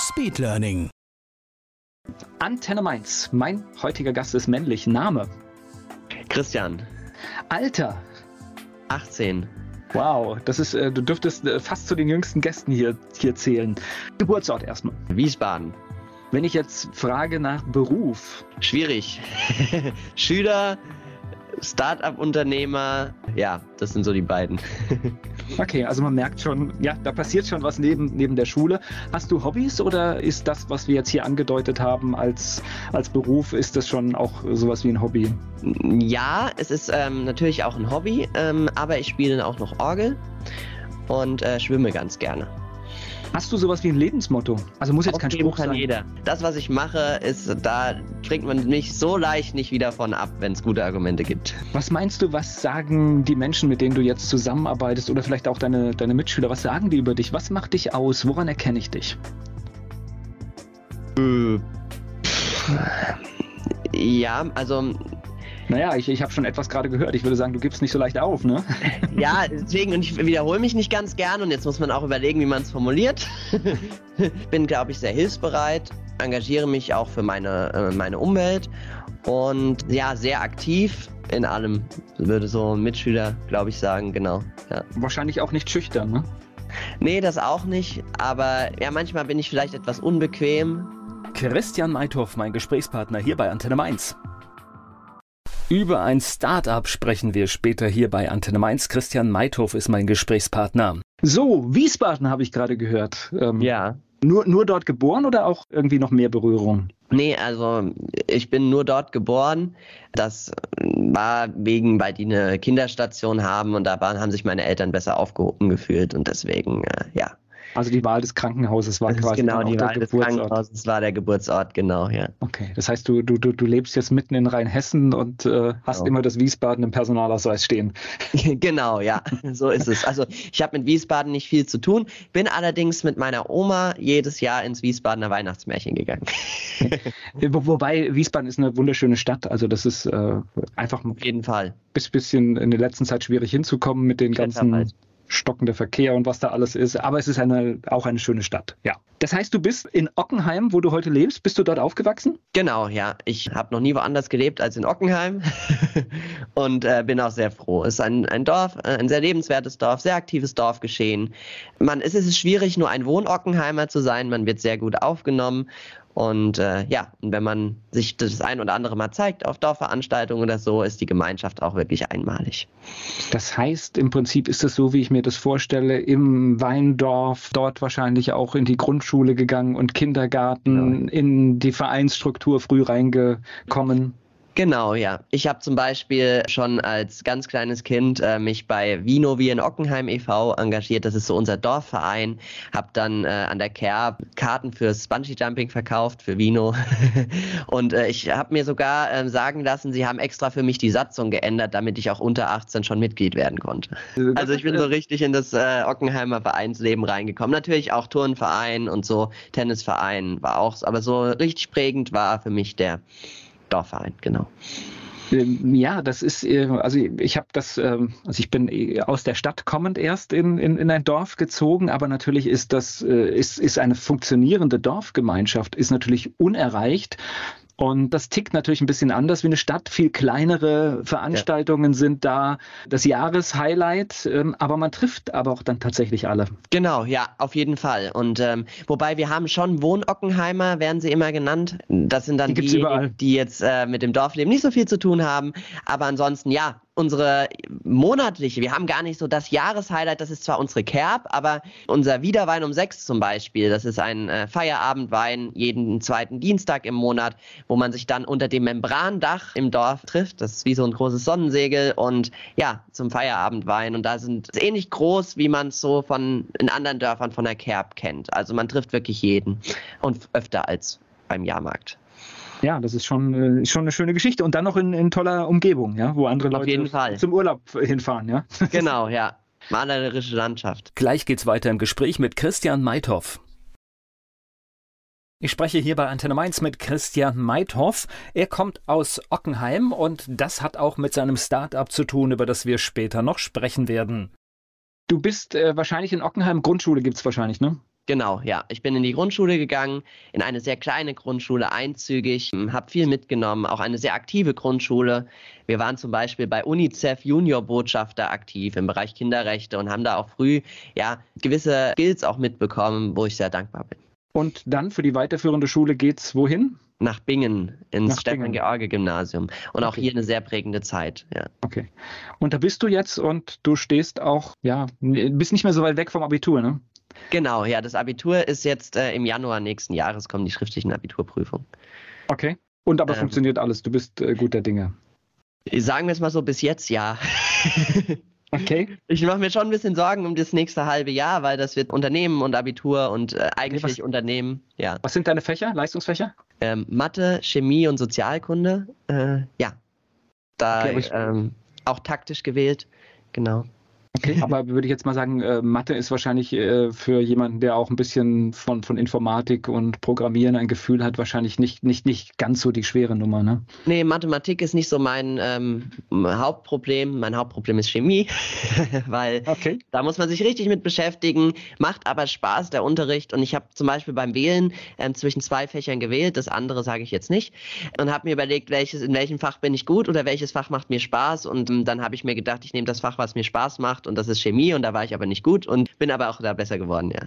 Speedlearning. Antenne Mainz. Mein heutiger Gast ist männlich. Name. Christian, Alter. 18. Wow, das ist, äh, du dürftest äh, fast zu den jüngsten Gästen hier, hier zählen. Geburtsort erstmal. Wiesbaden. Wenn ich jetzt frage nach Beruf, Schwierig. Schüler, Start-up-Unternehmer, ja, das sind so die beiden. okay, also man merkt schon, ja, da passiert schon was neben, neben der Schule. Hast du Hobbys oder ist das, was wir jetzt hier angedeutet haben als, als Beruf, ist das schon auch sowas wie ein Hobby? Ja, es ist ähm, natürlich auch ein Hobby, ähm, aber ich spiele auch noch Orgel und äh, schwimme ganz gerne. Hast du sowas wie ein Lebensmotto? Also muss jetzt kein Aufgeben Spruch kann sein. jeder. Das, was ich mache, ist, da bringt man mich so leicht nicht wieder von ab, wenn es gute Argumente gibt. Was meinst du, was sagen die Menschen, mit denen du jetzt zusammenarbeitest oder vielleicht auch deine, deine Mitschüler, was sagen die über dich? Was macht dich aus? Woran erkenne ich dich? Ja, also Naja, ich, ich habe schon etwas gerade gehört. Ich würde sagen, du gibst nicht so leicht auf, ne? Ja, deswegen, und ich wiederhole mich nicht ganz gern und jetzt muss man auch überlegen, wie man es formuliert. Bin, glaube ich, sehr hilfsbereit, engagiere mich auch für meine, äh, meine Umwelt und ja, sehr aktiv in allem, würde so ein Mitschüler, glaube ich, sagen, genau. Ja. Wahrscheinlich auch nicht schüchtern, ne? Nee, das auch nicht, aber ja, manchmal bin ich vielleicht etwas unbequem. Christian Meithoff, mein Gesprächspartner hier bei Antenne Mainz. Über ein Start-up sprechen wir später hier bei Antenne Mainz. Christian Meithoff ist mein Gesprächspartner. So, Wiesbaden habe ich gerade gehört. Ähm, Ja. Nur, nur dort geboren oder auch irgendwie noch mehr Berührung? Nee, also ich bin nur dort geboren. Das war wegen, weil die eine Kinderstation haben und da waren, haben sich meine Eltern besser aufgehoben gefühlt und deswegen, äh, ja. Also die Wahl des Krankenhauses war Das quasi genau die der Wahl des Geburtsort. Krankenhauses, war der Geburtsort, genau, ja. Okay, das heißt, du, du, du, du lebst jetzt mitten in Rheinhessen und äh, hast Genau. immer das Wiesbaden im Personalausweis stehen. genau, ja, so ist es. Also ich habe mit Wiesbaden nicht viel zu tun, bin allerdings mit meiner Oma jedes Jahr ins Wiesbadener Weihnachtsmärchen gegangen. Wo, wobei Wiesbaden ist eine wunderschöne Stadt. Also das ist äh, einfach ein Auf jeden Fall. bis- bisschen in der letzten Zeit schwierig hinzukommen mit den ganzen. Stockender Verkehr und was da alles ist. Aber es ist eine, auch eine schöne Stadt. Ja. Das heißt, du bist in Ockenheim, wo du heute lebst. Bist du dort aufgewachsen? Genau, ja. Ich habe noch nie woanders gelebt als in Ockenheim und äh, bin auch sehr froh. Es ist ein, ein Dorf, äh, ein sehr lebenswertes Dorf, sehr aktives Dorfgeschehen. Man, es ist schwierig, nur ein Wohnockenheimer zu sein. Man wird sehr gut aufgenommen. Und äh, ja, und wenn man sich das ein oder andere Mal zeigt auf Dorfveranstaltungen oder so, ist die Gemeinschaft auch wirklich einmalig. Das heißt, im Prinzip ist es so, wie ich mir das vorstelle, im Weindorf, dort wahrscheinlich auch in die Grundschule gegangen und Kindergarten, in die Vereinsstruktur früh reingekommen. Genau, ja. Ich habe zum Beispiel schon als ganz kleines Kind äh, mich bei Vino wie in Ockenheim e.V. engagiert. Das ist so unser Dorfverein. Hab dann äh, an der Kerb Karten fürs Bungee-Jumping verkauft, für Vino. Und äh, ich habe mir sogar äh, sagen lassen, sie haben extra für mich die Satzung geändert, damit ich auch unter 18 schon Mitglied werden konnte. Also ich bin so richtig in das äh, Ockenheimer Vereinsleben reingekommen. Natürlich auch Turnverein und so, Tennisverein war auch, aber so richtig prägend war für mich der Dorfverein, genau. Ähm, Ja, das ist, äh, also ich habe das, ähm, also ich bin äh, aus der Stadt kommend erst in, in, in ein Dorf gezogen, aber natürlich ist das, äh, ist, ist eine funktionierende Dorfgemeinschaft, ist natürlich unerreicht. Und das tickt natürlich ein bisschen anders wie eine Stadt. Viel kleinere Veranstaltungen sind da das Jahreshighlight, ähm, aber man trifft aber auch dann tatsächlich alle. Genau, ja, auf jeden Fall. Und ähm, wobei wir haben schon Wohnockenheimer, werden sie immer genannt. Das sind dann Die überall. die jetzt äh, mit dem Dorfleben nicht so viel zu tun haben. Aber ansonsten, ja, unsere monatliche, wir haben gar nicht so das Jahreshighlight, das ist zwar unsere Kerb, aber unser Wiederwein um sechs zum Beispiel, das ist ein äh, Feierabendwein jeden zweiten Dienstag im Monat, wo man sich dann unter dem Membrandach im Dorf trifft. Das ist wie so ein großes Sonnensegel und ja, zum Feierabendwein. Und da sind es ähnlich groß, wie man es so von in anderen Dörfern von der Kerb kennt. Also man trifft wirklich jeden und öfter als beim Jahrmarkt. Ja, das ist schon, äh, schon eine schöne Geschichte. Und dann noch in, in toller Umgebung, ja, wo andere Leute zum Urlaub hinfahren, ja. Genau, ja. Malerische Landschaft. Gleich geht's weiter im Gespräch mit Christian Meithoff. Ich spreche hier bei Antenne Mainz mit Christian Meithoff. Er kommt aus Ockenheim und das hat auch mit seinem Start-up zu tun, über das wir später noch sprechen werden. Du bist äh, wahrscheinlich in Ockenheim, Grundschule gibt's wahrscheinlich, ne? Genau, ja. Ich bin in die Grundschule gegangen, in eine sehr kleine Grundschule, einzügig, habe viel mitgenommen, auch eine sehr aktive Grundschule. Wir waren zum Beispiel bei UNICEF Junior Botschafter aktiv im Bereich Kinderrechte und haben da auch früh ja gewisse Skills auch mitbekommen, wo ich sehr dankbar bin. Und dann für die weiterführende Schule geht's wohin? Nach Bingen, ins Stefan-George-Gymnasium. Und auch hier eine sehr prägende Zeit, ja. Okay. Und da bist du jetzt und du stehst auch, ja, bist nicht mehr so weit weg vom Abitur, ne? Genau, ja, das Abitur ist jetzt äh, im Januar nächsten Jahres kommen die schriftlichen Abiturprüfungen. Okay. Und aber ähm, funktioniert alles, du bist äh, guter Dinge. Sagen wir es mal so, bis jetzt ja. Okay. Ich mache mir schon ein bisschen Sorgen um das nächste halbe Jahr, weil das wird Unternehmen und Abitur und äh, eigentlich was, Unternehmen. Ja. Was sind deine Fächer, Leistungsfächer? Ähm, Mathe, Chemie und Sozialkunde. Äh, ja. Da okay, ähm, auch taktisch gewählt. Genau. Okay, aber würde ich jetzt mal sagen, äh, Mathe ist wahrscheinlich äh, für jemanden, der auch ein bisschen von, von Informatik und Programmieren ein Gefühl hat, wahrscheinlich nicht, nicht, nicht ganz so die schwere Nummer, ne? Nee, Mathematik ist nicht so mein ähm, Hauptproblem. Mein Hauptproblem ist Chemie, weil okay. da muss man sich richtig mit beschäftigen, macht aber Spaß, der Unterricht. Und ich habe zum Beispiel beim Wählen ähm, zwischen zwei Fächern gewählt, das andere sage ich jetzt nicht, und habe mir überlegt, welches, in welchem Fach bin ich gut oder welches Fach macht mir Spaß. Und ähm, dann habe ich mir gedacht, ich nehme das Fach, was mir Spaß macht gemacht und das ist Chemie und da war ich aber nicht gut und bin aber auch da besser geworden, ja.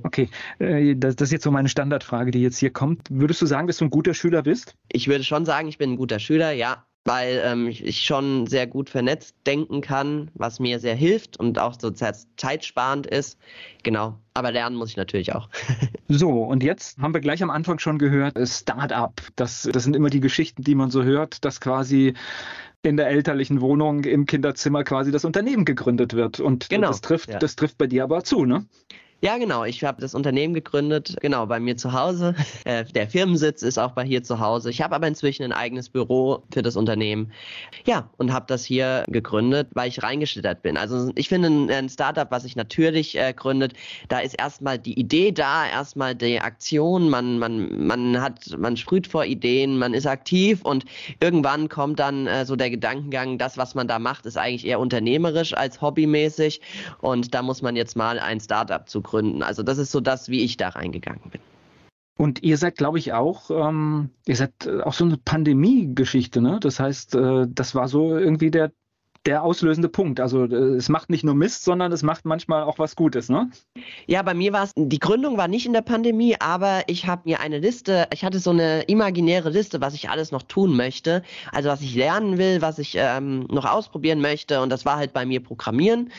okay, äh, das, das ist jetzt so meine Standardfrage, die jetzt hier kommt. Würdest du sagen, dass du ein guter Schüler bist? Ich würde schon sagen, ich bin ein guter Schüler, ja weil ähm, ich schon sehr gut vernetzt denken kann, was mir sehr hilft und auch so zeitsparend ist. Genau, aber lernen muss ich natürlich auch. so, und jetzt haben wir gleich am Anfang schon gehört, äh, Start-up. Das, das sind immer die Geschichten, die man so hört, dass quasi in der elterlichen Wohnung im Kinderzimmer quasi das Unternehmen gegründet wird. Und genau, das, trifft, ja. das trifft bei dir aber zu, ne? Ja, genau. Ich habe das Unternehmen gegründet, genau, bei mir zu Hause. Äh, der Firmensitz ist auch bei hier zu Hause. Ich habe aber inzwischen ein eigenes Büro für das Unternehmen. Ja, und habe das hier gegründet, weil ich reingeschlittert bin. Also ich finde ein Startup, was sich natürlich äh, gründet, da ist erstmal die Idee da, erstmal die Aktion, man, man, man hat, man sprüht vor Ideen, man ist aktiv und irgendwann kommt dann äh, so der Gedankengang, das, was man da macht, ist eigentlich eher unternehmerisch als hobbymäßig. Und da muss man jetzt mal ein Startup zu gründen. Also das ist so das, wie ich da reingegangen bin. Und ihr seid, glaube ich, auch, ähm, ihr seid äh, auch so eine Pandemie-Geschichte, ne? Das heißt, äh, das war so irgendwie der der auslösende Punkt. Also äh, es macht nicht nur Mist, sondern es macht manchmal auch was Gutes, ne? Ja, bei mir war es, die Gründung war nicht in der Pandemie, aber ich habe mir eine Liste, ich hatte so eine imaginäre Liste, was ich alles noch tun möchte. Also was ich lernen will, was ich ähm, noch ausprobieren möchte. Und das war halt bei mir Programmieren.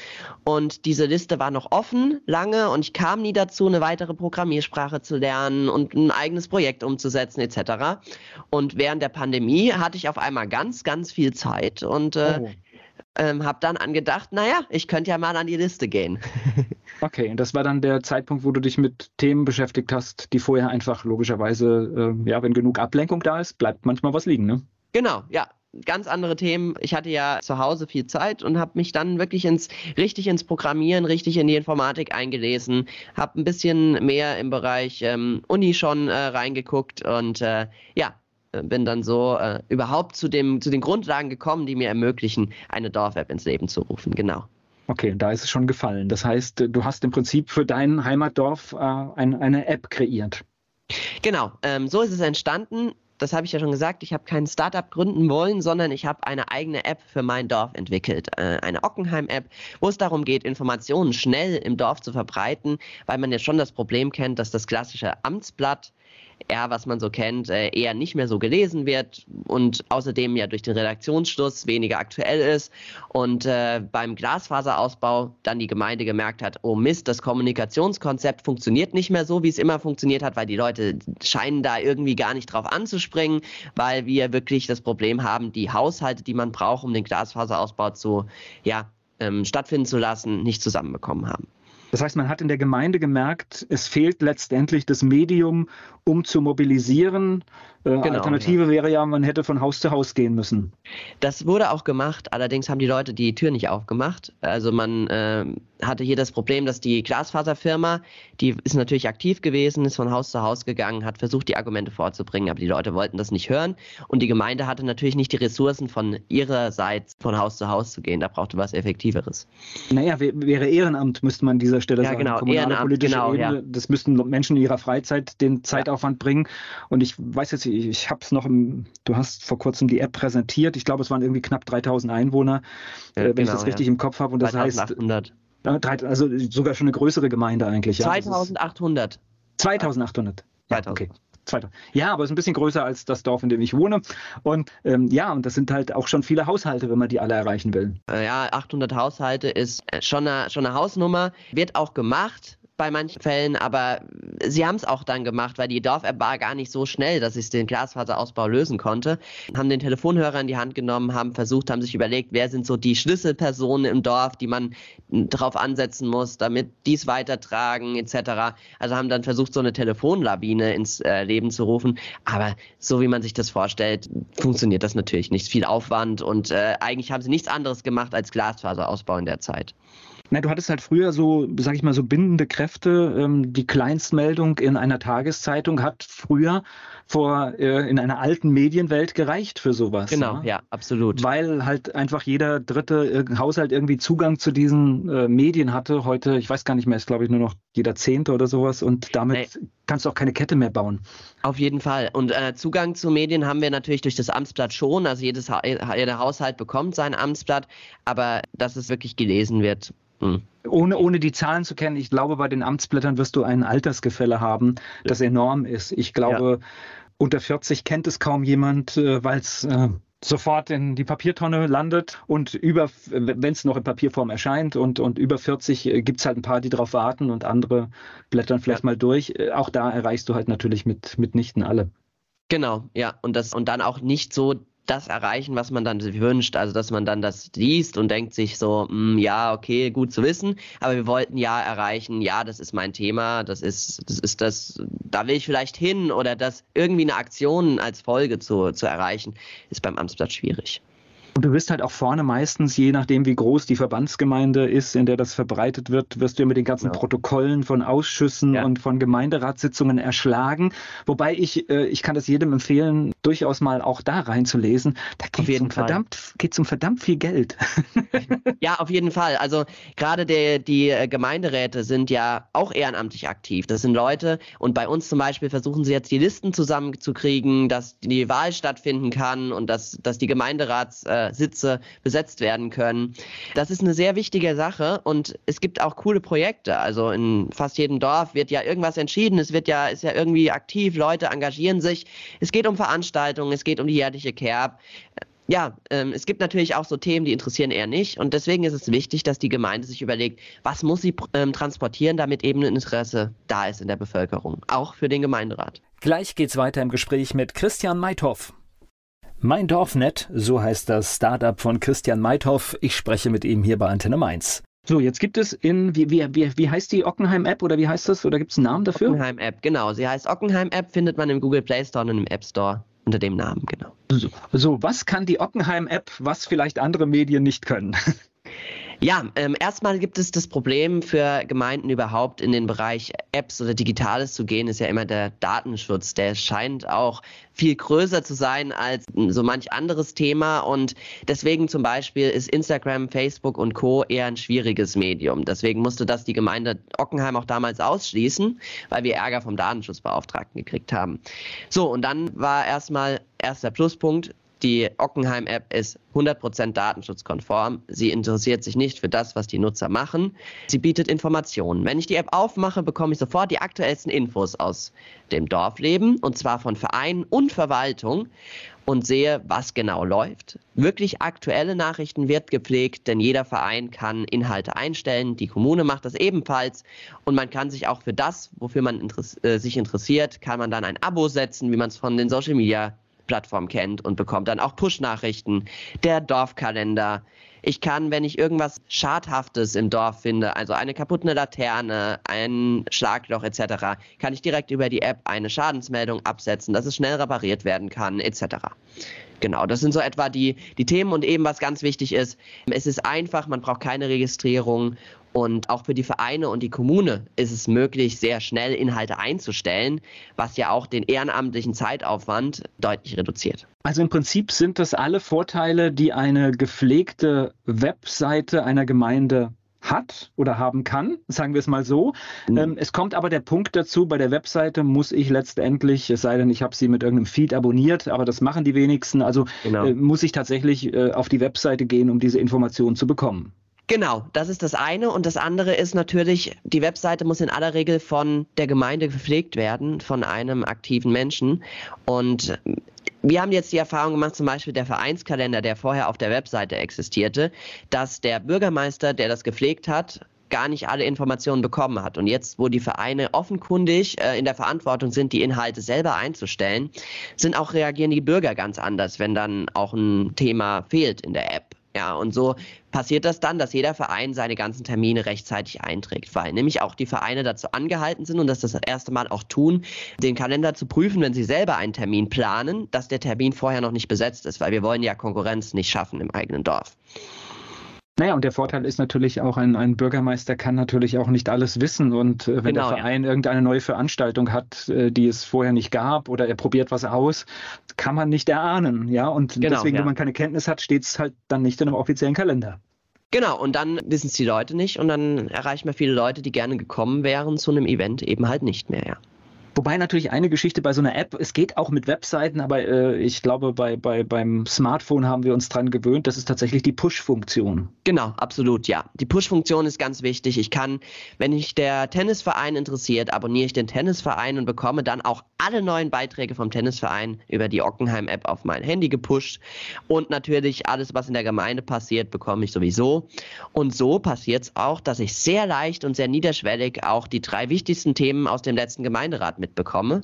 Und diese Liste war noch offen lange und ich kam nie dazu, eine weitere Programmiersprache zu lernen und ein eigenes Projekt umzusetzen etc. Und während der Pandemie hatte ich auf einmal ganz, ganz viel Zeit und äh, oh ähm, habe dann angedacht, naja, ich könnte ja mal an die Liste gehen. okay, und das war dann der Zeitpunkt, wo du dich mit Themen beschäftigt hast, die vorher einfach logischerweise, äh, ja, wenn genug Ablenkung da ist, bleibt manchmal was liegen, ne? Genau, ja. Ganz andere Themen. Ich hatte ja zu Hause viel Zeit und habe mich dann wirklich ins richtig ins Programmieren, richtig in die Informatik eingelesen, habe ein bisschen mehr im Bereich ähm, Uni schon äh, reingeguckt und äh, ja, bin dann so äh, überhaupt zu, dem, zu den Grundlagen gekommen, die mir ermöglichen, eine Dorf-App ins Leben zu rufen. Genau. Okay, da ist es schon gefallen. Das heißt, du hast im Prinzip für dein Heimatdorf äh, ein, eine App kreiert. Genau, ähm, so ist es entstanden. Das habe ich ja schon gesagt, ich habe kein Startup gründen wollen, sondern ich habe eine eigene App für mein Dorf entwickelt. Äh, eine Ockenheim-App, wo es darum geht, Informationen schnell im Dorf zu verbreiten, weil man ja schon das Problem kennt, dass das klassische Amtsblatt R, was man so kennt, äh, eher nicht mehr so gelesen wird und außerdem ja durch den Redaktionsschluss weniger aktuell ist und äh, beim Glasfaserausbau dann die Gemeinde gemerkt hat, oh Mist, das Kommunikationskonzept funktioniert nicht mehr so, wie es immer funktioniert hat, weil die Leute scheinen da irgendwie gar nicht drauf anzuspringen, weil wir wirklich das Problem haben, die Haushalte, die man braucht, um den Glasfaserausbau zu, ja, ähm, stattfinden zu lassen, nicht zusammenbekommen haben. Das heißt, man hat in der Gemeinde gemerkt, es fehlt letztendlich das Medium, um zu mobilisieren. Äh, genau, Alternative ja. wäre ja, man hätte von Haus zu Haus gehen müssen. Das wurde auch gemacht, allerdings haben die Leute die Tür nicht aufgemacht. Also man äh, hatte hier das Problem, dass die Glasfaserfirma, die ist natürlich aktiv gewesen, ist von Haus zu Haus gegangen, hat versucht, die Argumente vorzubringen, aber die Leute wollten das nicht hören. Und die Gemeinde hatte natürlich nicht die Ressourcen, von ihrer Seite von Haus zu Haus zu gehen. Da brauchte was Effektiveres. Naja, wäre Ehrenamt, müsste man an dieser Stelle ja, sagen. Genau, Kommunale Ehrenamt, politische genau, Ebene. Ja. Das müssten Menschen in ihrer Freizeit den Zeitaufwand bringen. Und ich weiß jetzt, ich, ich habe es noch im, du hast vor kurzem die App präsentiert. Ich glaube, es waren irgendwie knapp 3000 Einwohner, ja, äh, wenn genau, ich das richtig im Kopf habe. Und das 2800. heißt. Also sogar schon eine größere Gemeinde eigentlich. 2800. 2800. Ja, okay. Ja, aber es ist ein bisschen größer als das Dorf, in dem ich wohne. Und ähm, ja, und das sind halt auch schon viele Haushalte, wenn man die alle erreichen will. Äh, ja, 800 Haushalte ist schon eine, schon eine Hausnummer. Wird auch gemacht bei manchen Fällen, aber sie haben es auch dann gemacht, weil die Dorf-App war gar nicht so schnell, dass ich den Glasfaserausbau lösen konnte. Haben den Telefonhörer in die Hand genommen, haben versucht, haben sich überlegt, wer sind so die Schlüsselpersonen im Dorf, die man drauf ansetzen muss, damit dies weitertragen etc. Also haben dann versucht, so eine Telefonlawine ins äh, Leben zu rufen. Aber so wie man sich das vorstellt, funktioniert das natürlich nicht. Viel Aufwand und äh, eigentlich haben sie nichts anderes gemacht als Glasfaserausbau in der Zeit. Na, du hattest halt früher so, sag ich mal, so bindende Kräfte. Ähm, die Kleinstmeldung in einer Tageszeitung hat früher vor äh, in einer alten Medienwelt gereicht für sowas. Genau, ja, ja absolut. Weil halt einfach jeder dritte äh, Haushalt irgendwie Zugang zu diesen äh, Medien hatte. Heute, ich weiß gar nicht mehr, ist glaube ich nur noch jeder Zehnte oder sowas und damit nee. kannst du auch keine Kette mehr bauen. Auf jeden Fall. Und äh, Zugang zu Medien haben wir natürlich durch das Amtsblatt schon. Also jedes ha jeder Haushalt bekommt sein Amtsblatt, aber dass es wirklich gelesen wird, hm. Ohne, ohne die Zahlen zu kennen, ich glaube, bei den Amtsblättern wirst du ein Altersgefälle haben, das enorm ist. Ich glaube, ja. Unter 40 kennt es kaum jemand, äh, weil es äh, sofort in die Papiertonne landet und über, wenn es noch in Papierform erscheint und, und über 40 äh, gibt es halt ein paar, die drauf warten und andere blättern vielleicht ja. mal durch. Äh, auch da erreichst du halt natürlich mit, mitnichten alle. Genau, ja. Und das, und dann auch nicht so das erreichen, was man dann wünscht. Also, dass man dann das liest und denkt sich so, mh, hm, ja, okay, gut zu wissen, aber wir wollten ja erreichen, ja, das ist mein Thema, das ist, das ist das, da will ich vielleicht hin oder das irgendwie eine Aktion als Folge zu, zu erreichen, ist beim Amtsblatt schwierig. Und du wirst halt auch vorne meistens, je nachdem wie groß die Verbandsgemeinde ist, in der das verbreitet wird, wirst du ja mit den ganzen genau. Protokollen von Ausschüssen ja. und von Gemeinderatssitzungen erschlagen. Wobei ich, äh, ich kann das jedem empfehlen, durchaus mal auch da reinzulesen. Da geht es um verdammt, geht's um verdammt viel Geld. ja, auf jeden Fall. Also gerade die, die äh, Gemeinderäte sind ja auch ehrenamtlich aktiv. Das sind Leute und bei uns zum Beispiel versuchen sie jetzt die Listen zusammenzukriegen, dass die Wahl stattfinden kann und dass, dass die Gemeinderats äh, Sitze besetzt werden können. Das ist eine sehr wichtige Sache und es gibt auch coole Projekte. Also in fast jedem Dorf wird ja irgendwas entschieden. Es wird ja, ist ja irgendwie aktiv. Leute engagieren sich. Es geht um Veranstaltungen. Es geht um die jährliche Kerb ja, ähm, es gibt natürlich auch so Themen, die interessieren eher nicht. Und deswegen ist es wichtig, dass die Gemeinde sich überlegt, was muss sie ähm, transportieren, damit eben ein Interesse da ist in der Bevölkerung, auch für den Gemeinderat. Gleich geht's weiter im Gespräch mit Christian Meithoff. Mein Dorfnet, so heißt das Startup von Christian Meithoff. Ich spreche mit ihm hier bei Antenne Mainz. So, jetzt gibt es in, wie, wie, wie, wie heißt die Ockenheim-App oder wie heißt das? Oder gibt es einen Namen dafür? Ockenheim-App, genau. Sie heißt Ockenheim-App, findet man im Google Play Store und im App Store unter dem Namen, genau. So, so was kann die Ockenheim-App, was vielleicht andere Medien nicht können? Ja, ähm, erstmal gibt es das Problem für Gemeinden überhaupt in den Bereich Apps oder Digitales zu gehen, ist ja immer der Datenschutz. Der scheint auch viel größer zu sein als so manch anderes Thema und deswegen zum Beispiel ist Instagram, Facebook und Co. eher ein schwieriges Medium. Deswegen musste das die Gemeinde Ockenheim auch damals ausschließen, weil wir Ärger vom Datenschutzbeauftragten gekriegt haben. So, und dann war erstmal erster Pluspunkt, Die Ockenheim-App ist 100% datenschutzkonform. Sie interessiert sich nicht für das, was die Nutzer machen. Sie bietet Informationen. Wenn ich die App aufmache, bekomme ich sofort die aktuellsten Infos aus dem Dorfleben und zwar von Vereinen und Verwaltung und sehe, was genau läuft. Wirklich aktuelle Nachrichten wird gepflegt, denn jeder Verein kann Inhalte einstellen. Die Kommune macht das ebenfalls und man kann sich auch für das, wofür man interess äh, sich interessiert, kann man dann ein Abo setzen, wie man es von den Social Media Plattformen kennt und bekommt dann auch Push-Nachrichten, der Dorfkalender, ich kann, wenn ich irgendwas Schadhaftes im Dorf finde, also eine kaputte Laterne, ein Schlagloch etc., kann ich direkt über die App eine Schadensmeldung absetzen, dass es schnell repariert werden kann etc. Genau, das sind so etwa die, die Themen und eben was ganz wichtig ist, es ist einfach, man braucht keine Registrierung und auch für die Vereine und die Kommune ist es möglich, sehr schnell Inhalte einzustellen, was ja auch den ehrenamtlichen Zeitaufwand deutlich reduziert. Also im Prinzip sind das alle Vorteile, die eine gepflegte Webseite einer Gemeinde hat oder haben kann, sagen wir es mal so. Mhm. Ähm, es kommt aber der Punkt dazu, bei der Webseite muss ich letztendlich, es sei denn, ich habe sie mit irgendeinem Feed abonniert, aber das machen die wenigsten, also genau. äh, muss ich tatsächlich äh, auf die Webseite gehen, um diese Informationen zu bekommen. Genau, das ist das eine. Und das andere ist natürlich, die Webseite muss in aller Regel von der Gemeinde gepflegt werden, von einem aktiven Menschen. Und wir haben jetzt die Erfahrung gemacht, zum Beispiel der Vereinskalender, der vorher auf der Webseite existierte, dass der Bürgermeister, der das gepflegt hat, gar nicht alle Informationen bekommen hat. Und jetzt, wo die Vereine offenkundig äh, in der Verantwortung sind, die Inhalte selber einzustellen, sind auch reagieren die Bürger ganz anders, wenn dann auch ein Thema fehlt in der App. Ja, und so passiert das dann, dass jeder Verein seine ganzen Termine rechtzeitig einträgt, weil nämlich auch die Vereine dazu angehalten sind und das das erste Mal auch tun, den Kalender zu prüfen, wenn sie selber einen Termin planen, dass der Termin vorher noch nicht besetzt ist, weil wir wollen ja Konkurrenz nicht schaffen im eigenen Dorf. Naja, und der Vorteil ist natürlich auch, ein, ein Bürgermeister kann natürlich auch nicht alles wissen. Und äh, wenn genau, der Verein ja. irgendeine neue Veranstaltung hat, äh, die es vorher nicht gab, oder er probiert was aus, kann man nicht erahnen. Ja, und genau, deswegen, ja. wenn man keine Kenntnis hat, steht es halt dann nicht in einem offiziellen Kalender. Genau, und dann wissen es die Leute nicht und dann erreichen wir viele Leute, die gerne gekommen wären zu einem Event, eben halt nicht mehr, ja. Wobei natürlich eine Geschichte bei so einer App, es geht auch mit Webseiten, aber äh, ich glaube, bei, bei, beim Smartphone haben wir uns dran gewöhnt, das ist tatsächlich die Push-Funktion. Genau, absolut, ja. Die Push-Funktion ist ganz wichtig. Ich kann, wenn mich der Tennisverein interessiert, abonniere ich den Tennisverein und bekomme dann auch alle neuen Beiträge vom Tennisverein über die Ockenheim-App auf mein Handy gepusht. Und natürlich alles, was in der Gemeinde passiert, bekomme ich sowieso. Und so passiert es auch, dass ich sehr leicht und sehr niederschwellig auch die drei wichtigsten Themen aus dem letzten Gemeinderat mitbekomme.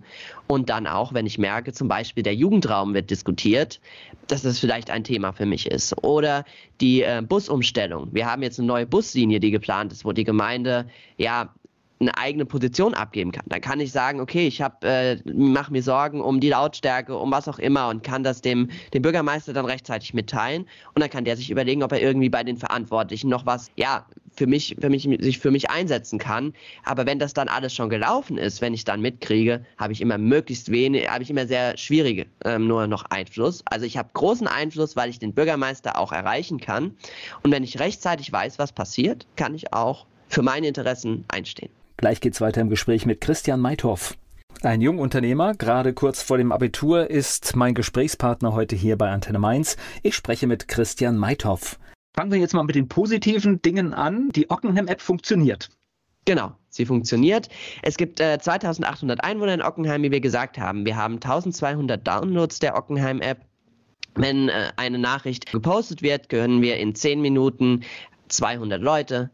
Und dann auch, wenn ich merke, zum Beispiel der Jugendraum wird diskutiert, dass das vielleicht ein Thema für mich ist. Oder die äh, Busumstellung. Wir haben jetzt eine neue Buslinie, die geplant ist, wo die Gemeinde ja eine eigene Position abgeben kann. Dann kann ich sagen, okay, ich habe, äh, mache mir Sorgen um die Lautstärke, um was auch immer und kann das dem, dem Bürgermeister dann rechtzeitig mitteilen und dann kann der sich überlegen, ob er irgendwie bei den Verantwortlichen noch was, ja, für mich, für mich, sich für mich einsetzen kann. Aber wenn das dann alles schon gelaufen ist, wenn ich dann mitkriege, habe ich immer möglichst wenig, habe ich immer sehr schwierige ähm, nur noch Einfluss. Also ich habe großen Einfluss, weil ich den Bürgermeister auch erreichen kann. Und wenn ich rechtzeitig weiß, was passiert, kann ich auch für meine Interessen einstehen. Gleich geht's weiter im Gespräch mit Christian Meithoff. Ein Jungunternehmer, gerade kurz vor dem Abitur, ist mein Gesprächspartner heute hier bei Antenne Mainz. Ich spreche mit Christian Meithoff. Fangen wir jetzt mal mit den positiven Dingen an. Die Ockenham-App funktioniert. Genau, sie funktioniert. Es gibt äh, 2800 Einwohner in Ockenheim, wie wir gesagt haben. Wir haben 1200 Downloads der Ockenheim-App. Wenn äh, eine Nachricht gepostet wird, können wir in 10 Minuten 200 Leute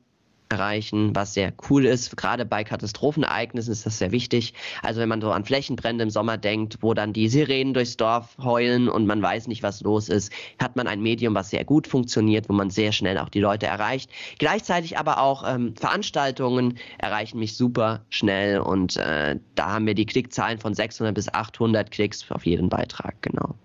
erreichen, was sehr cool ist. Gerade bei Katastrophenereignissen ist das sehr wichtig. Also wenn man so an Flächenbrände im Sommer denkt, wo dann die Sirenen durchs Dorf heulen und man weiß nicht, was los ist, hat man ein Medium, was sehr gut funktioniert, wo man sehr schnell auch die Leute erreicht. Gleichzeitig aber auch ähm, Veranstaltungen erreichen mich super schnell und äh, da haben wir die Klickzahlen von 600 bis 800 Klicks auf jeden Beitrag, genau.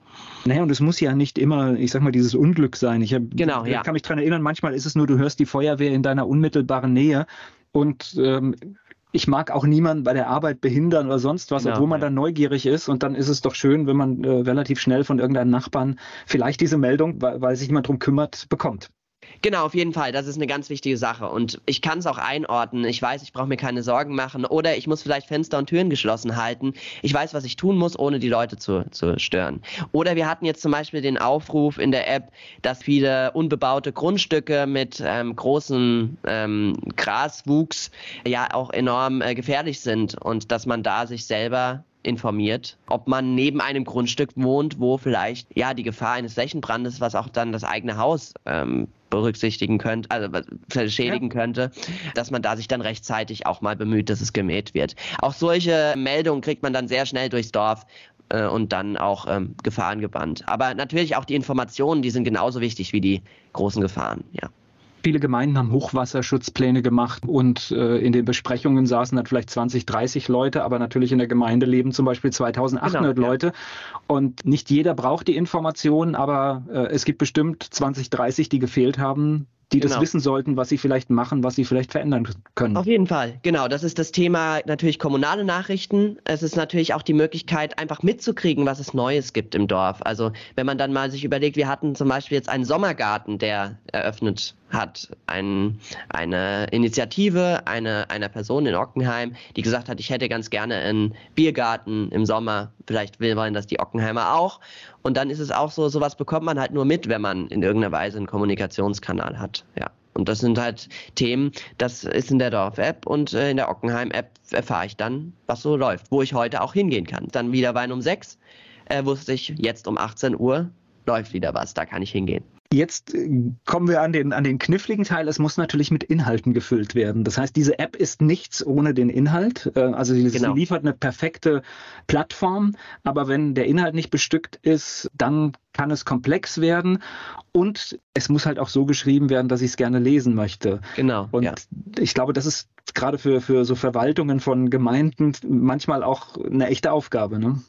Naja, und es muss ja nicht immer, ich sag mal, dieses Unglück sein. Ich, hab, genau, ja. ich kann mich daran erinnern, manchmal ist es nur, du hörst die Feuerwehr in deiner unmittelbaren Nähe und ähm, ich mag auch niemanden bei der Arbeit behindern oder sonst was, genau, obwohl man ja. dann neugierig ist. Und dann ist es doch schön, wenn man äh, relativ schnell von irgendeinem Nachbarn vielleicht diese Meldung, weil, weil sich jemand drum kümmert, bekommt. Genau, auf jeden Fall. Das ist eine ganz wichtige Sache. Und ich kann es auch einordnen. Ich weiß, ich brauche mir keine Sorgen machen. Oder ich muss vielleicht Fenster und Türen geschlossen halten. Ich weiß, was ich tun muss, ohne die Leute zu, zu stören. Oder wir hatten jetzt zum Beispiel den Aufruf in der App, dass viele unbebaute Grundstücke mit ähm, großem ähm, Graswuchs ja auch enorm äh, gefährlich sind und dass man da sich selber informiert, ob man neben einem Grundstück wohnt, wo vielleicht ja die Gefahr eines Flächenbrandes, was auch dann das eigene Haus ähm, berücksichtigen könnte, also schädigen ja. könnte, dass man da sich dann rechtzeitig auch mal bemüht, dass es gemäht wird. Auch solche Meldungen kriegt man dann sehr schnell durchs Dorf äh, und dann auch ähm, Gefahren gebannt. Aber natürlich auch die Informationen, die sind genauso wichtig wie die großen Gefahren, ja. Viele Gemeinden haben Hochwasserschutzpläne gemacht und äh, in den Besprechungen saßen dann vielleicht 20, 30 Leute, aber natürlich in der Gemeinde leben zum Beispiel 2800 genau, Leute. Ja. Und nicht jeder braucht die Informationen, aber äh, es gibt bestimmt 20, 30, die gefehlt haben, die genau. das wissen sollten, was sie vielleicht machen, was sie vielleicht verändern können. Auf jeden Fall, genau. Das ist das Thema natürlich kommunale Nachrichten. Es ist natürlich auch die Möglichkeit, einfach mitzukriegen, was es Neues gibt im Dorf. Also wenn man dann mal sich überlegt, wir hatten zum Beispiel jetzt einen Sommergarten, der eröffnet hat ein, eine Initiative eine, einer Person in Ockenheim, die gesagt hat, ich hätte ganz gerne einen Biergarten im Sommer. Vielleicht wollen das die Ockenheimer auch. Und dann ist es auch so, sowas bekommt man halt nur mit, wenn man in irgendeiner Weise einen Kommunikationskanal hat. Ja. Und das sind halt Themen, das ist in der Dorf-App und äh, in der Ockenheim-App erfahre ich dann, was so läuft, wo ich heute auch hingehen kann. Dann wieder Wein um sechs, äh, wusste ich, jetzt um 18 Uhr läuft wieder was, da kann ich hingehen. Jetzt äh, kommen wir an den, an den kniffligen Teil. Es muss natürlich mit Inhalten gefüllt werden. Das heißt, diese App ist nichts ohne den Inhalt. Äh, also sie, genau. liefert eine perfekte Plattform. Aber wenn der Inhalt nicht bestückt ist, dann kann es komplex werden. Und es muss halt auch so geschrieben werden, dass ich es gerne lesen möchte. Genau. Und ja. ich glaube, das ist gerade für, für so Verwaltungen von Gemeinden manchmal auch eine echte Aufgabe. Ne?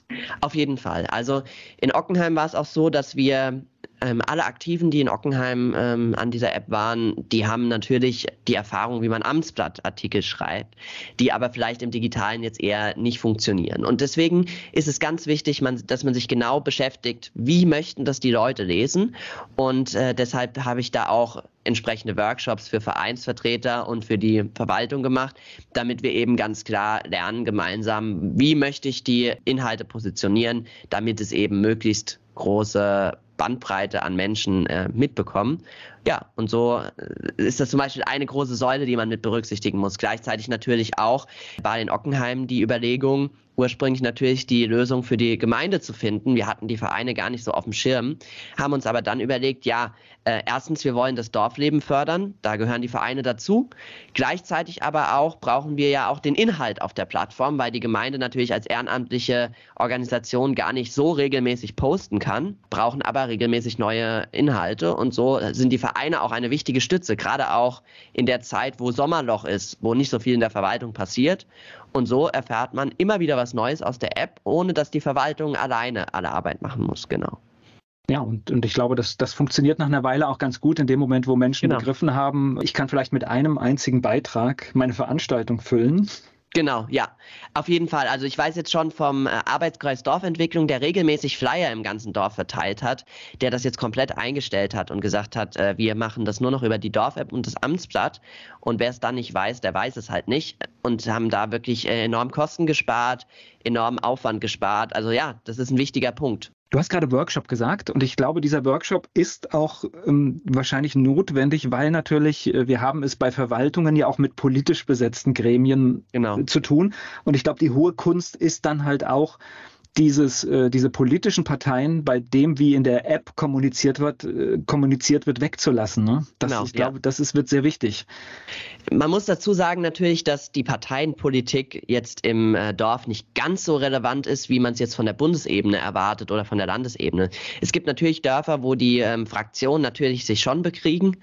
Auf jeden Fall. Also in Ockenheim war es auch so, dass wir ähm, alle Aktiven, die in Ockenheim ähm, an dieser App waren, die haben natürlich die Erfahrung, wie man Amtsblattartikel schreibt, die aber vielleicht im Digitalen jetzt eher nicht funktionieren. Und deswegen ist es ganz wichtig, man, dass man sich genau beschäftigt, wie möchten das die Leute lesen. Und äh, deshalb habe ich da auch entsprechende Workshops für Vereinsvertreter und für die Verwaltung gemacht, damit wir eben ganz klar lernen gemeinsam, wie möchte ich die Inhalte positionieren, damit es eben möglichst große Bandbreite an Menschen äh, mitbekommen. Ja, und so äh, ist das zum Beispiel eine große Säule, die man mit berücksichtigen muss. Gleichzeitig natürlich auch bei den Ockenheim die Überlegung, ursprünglich natürlich die Lösung für die Gemeinde zu finden. Wir hatten die Vereine gar nicht so auf dem Schirm, haben uns aber dann überlegt, ja, äh, erstens, wir wollen das Dorfleben fördern, da gehören die Vereine dazu. Gleichzeitig aber auch brauchen wir ja auch den Inhalt auf der Plattform, weil die Gemeinde natürlich als ehrenamtliche Organisation gar nicht so regelmäßig posten kann, brauchen aber regelmäßig neue Inhalte und so sind die Vereine auch eine wichtige Stütze, gerade auch in der Zeit, wo Sommerloch ist, wo nicht so viel in der Verwaltung passiert. Und so erfährt man immer wieder was Neues aus der App, ohne dass die Verwaltung alleine alle Arbeit machen muss. Genau. Ja, und, und ich glaube, das, das funktioniert nach einer Weile auch ganz gut in dem Moment, wo Menschen genau. begriffen haben, ich kann vielleicht mit einem einzigen Beitrag meine Veranstaltung füllen. Genau, ja, auf jeden Fall. Also ich weiß jetzt schon vom äh, Arbeitskreis Dorfentwicklung, der regelmäßig Flyer im ganzen Dorf verteilt hat, der das jetzt komplett eingestellt hat und gesagt hat, äh, wir machen das nur noch über die Dorf-App und das Amtsblatt. Und wer es dann nicht weiß, der weiß es halt nicht. Und haben da wirklich äh, enorm Kosten gespart, enorm Aufwand gespart. Also ja, das ist ein wichtiger Punkt. Du hast gerade Workshop gesagt und ich glaube, dieser Workshop ist auch ähm, wahrscheinlich notwendig, weil natürlich äh, wir haben es bei Verwaltungen ja auch mit politisch besetzten Gremien genau. zu tun. Und ich glaube, die hohe Kunst ist dann halt auch, dieses, äh, diese politischen Parteien bei dem, wie in der App kommuniziert wird, äh, kommuniziert wird, wegzulassen. Ne? Das, genau, ich glaube, ja. das ist, wird sehr wichtig. Man muss dazu sagen natürlich, dass die Parteienpolitik jetzt im äh, Dorf nicht ganz so relevant ist, wie man es jetzt von der Bundesebene erwartet oder von der Landesebene. Es gibt natürlich Dörfer, wo die ähm, Fraktionen natürlich sich schon bekriegen,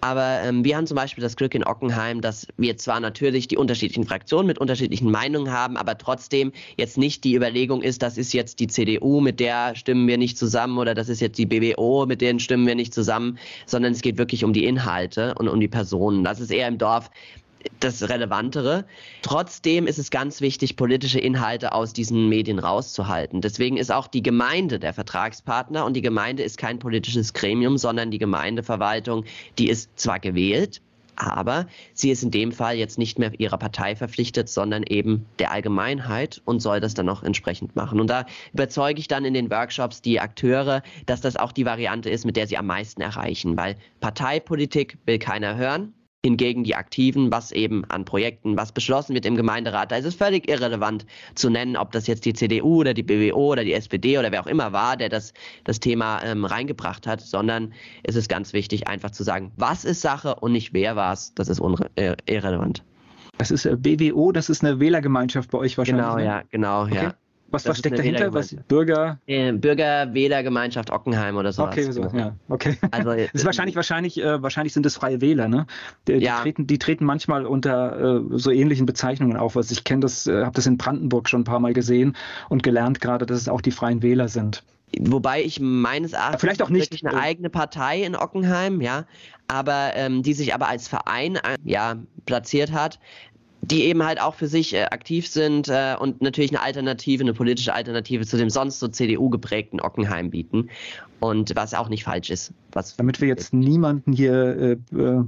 aber ähm, wir haben zum Beispiel das Glück in Ockenheim, dass wir zwar natürlich die unterschiedlichen Fraktionen mit unterschiedlichen Meinungen haben, aber trotzdem jetzt nicht die Überlegung ist, dass ist jetzt die CDU, mit der stimmen wir nicht zusammen oder das ist jetzt die BBO, mit denen stimmen wir nicht zusammen, sondern es geht wirklich um die Inhalte und um die Personen. Das ist eher im Dorf das Relevantere. Trotzdem ist es ganz wichtig, politische Inhalte aus diesen Medien rauszuhalten. Deswegen ist auch die Gemeinde der Vertragspartner und die Gemeinde ist kein politisches Gremium, sondern die Gemeindeverwaltung, die ist zwar gewählt, aber sie ist in dem Fall jetzt nicht mehr ihrer Partei verpflichtet, sondern eben der Allgemeinheit und soll das dann auch entsprechend machen. Und da überzeuge ich dann in den Workshops die Akteure, dass das auch die Variante ist, mit der sie am meisten erreichen, weil Parteipolitik will keiner hören. Hingegen die Aktiven, was eben an Projekten, was beschlossen wird im Gemeinderat, da ist es völlig irrelevant zu nennen, ob das jetzt die CDU oder die BWO oder die SPD oder wer auch immer war, der das, das Thema ähm, reingebracht hat, sondern es ist ganz wichtig, einfach zu sagen, was ist Sache und nicht wer war es. Das ist äh, irrelevant. Das ist äh, BWO, das ist eine Wählergemeinschaft bei euch wahrscheinlich. Genau, ne? ja, genau, okay. ja. Was, was steckt dahinter? Was, Bürger? Äh, Bürger, Wählergemeinschaft Ockenheim oder sowas. Okay, so, ja, okay. Also, das ist wahrscheinlich, wahrscheinlich, äh, wahrscheinlich sind es freie Wähler, ne? Die, ja. die, treten, die treten manchmal unter äh, so ähnlichen Bezeichnungen auf. Also ich kenne das, äh, habe das in Brandenburg schon ein paar Mal gesehen und gelernt gerade, dass es auch die freien Wähler sind. Wobei ich meines Erachtens vielleicht auch nicht eine eigene Partei in Ockenheim, ja, aber ähm, die sich aber als Verein äh, ja platziert hat, die eben halt auch für sich äh, aktiv sind äh, und natürlich eine Alternative, eine politische Alternative zu dem sonst so CDU geprägten Ockenheim bieten. Und was auch nicht falsch ist. Damit wir jetzt niemanden hier äh, äh,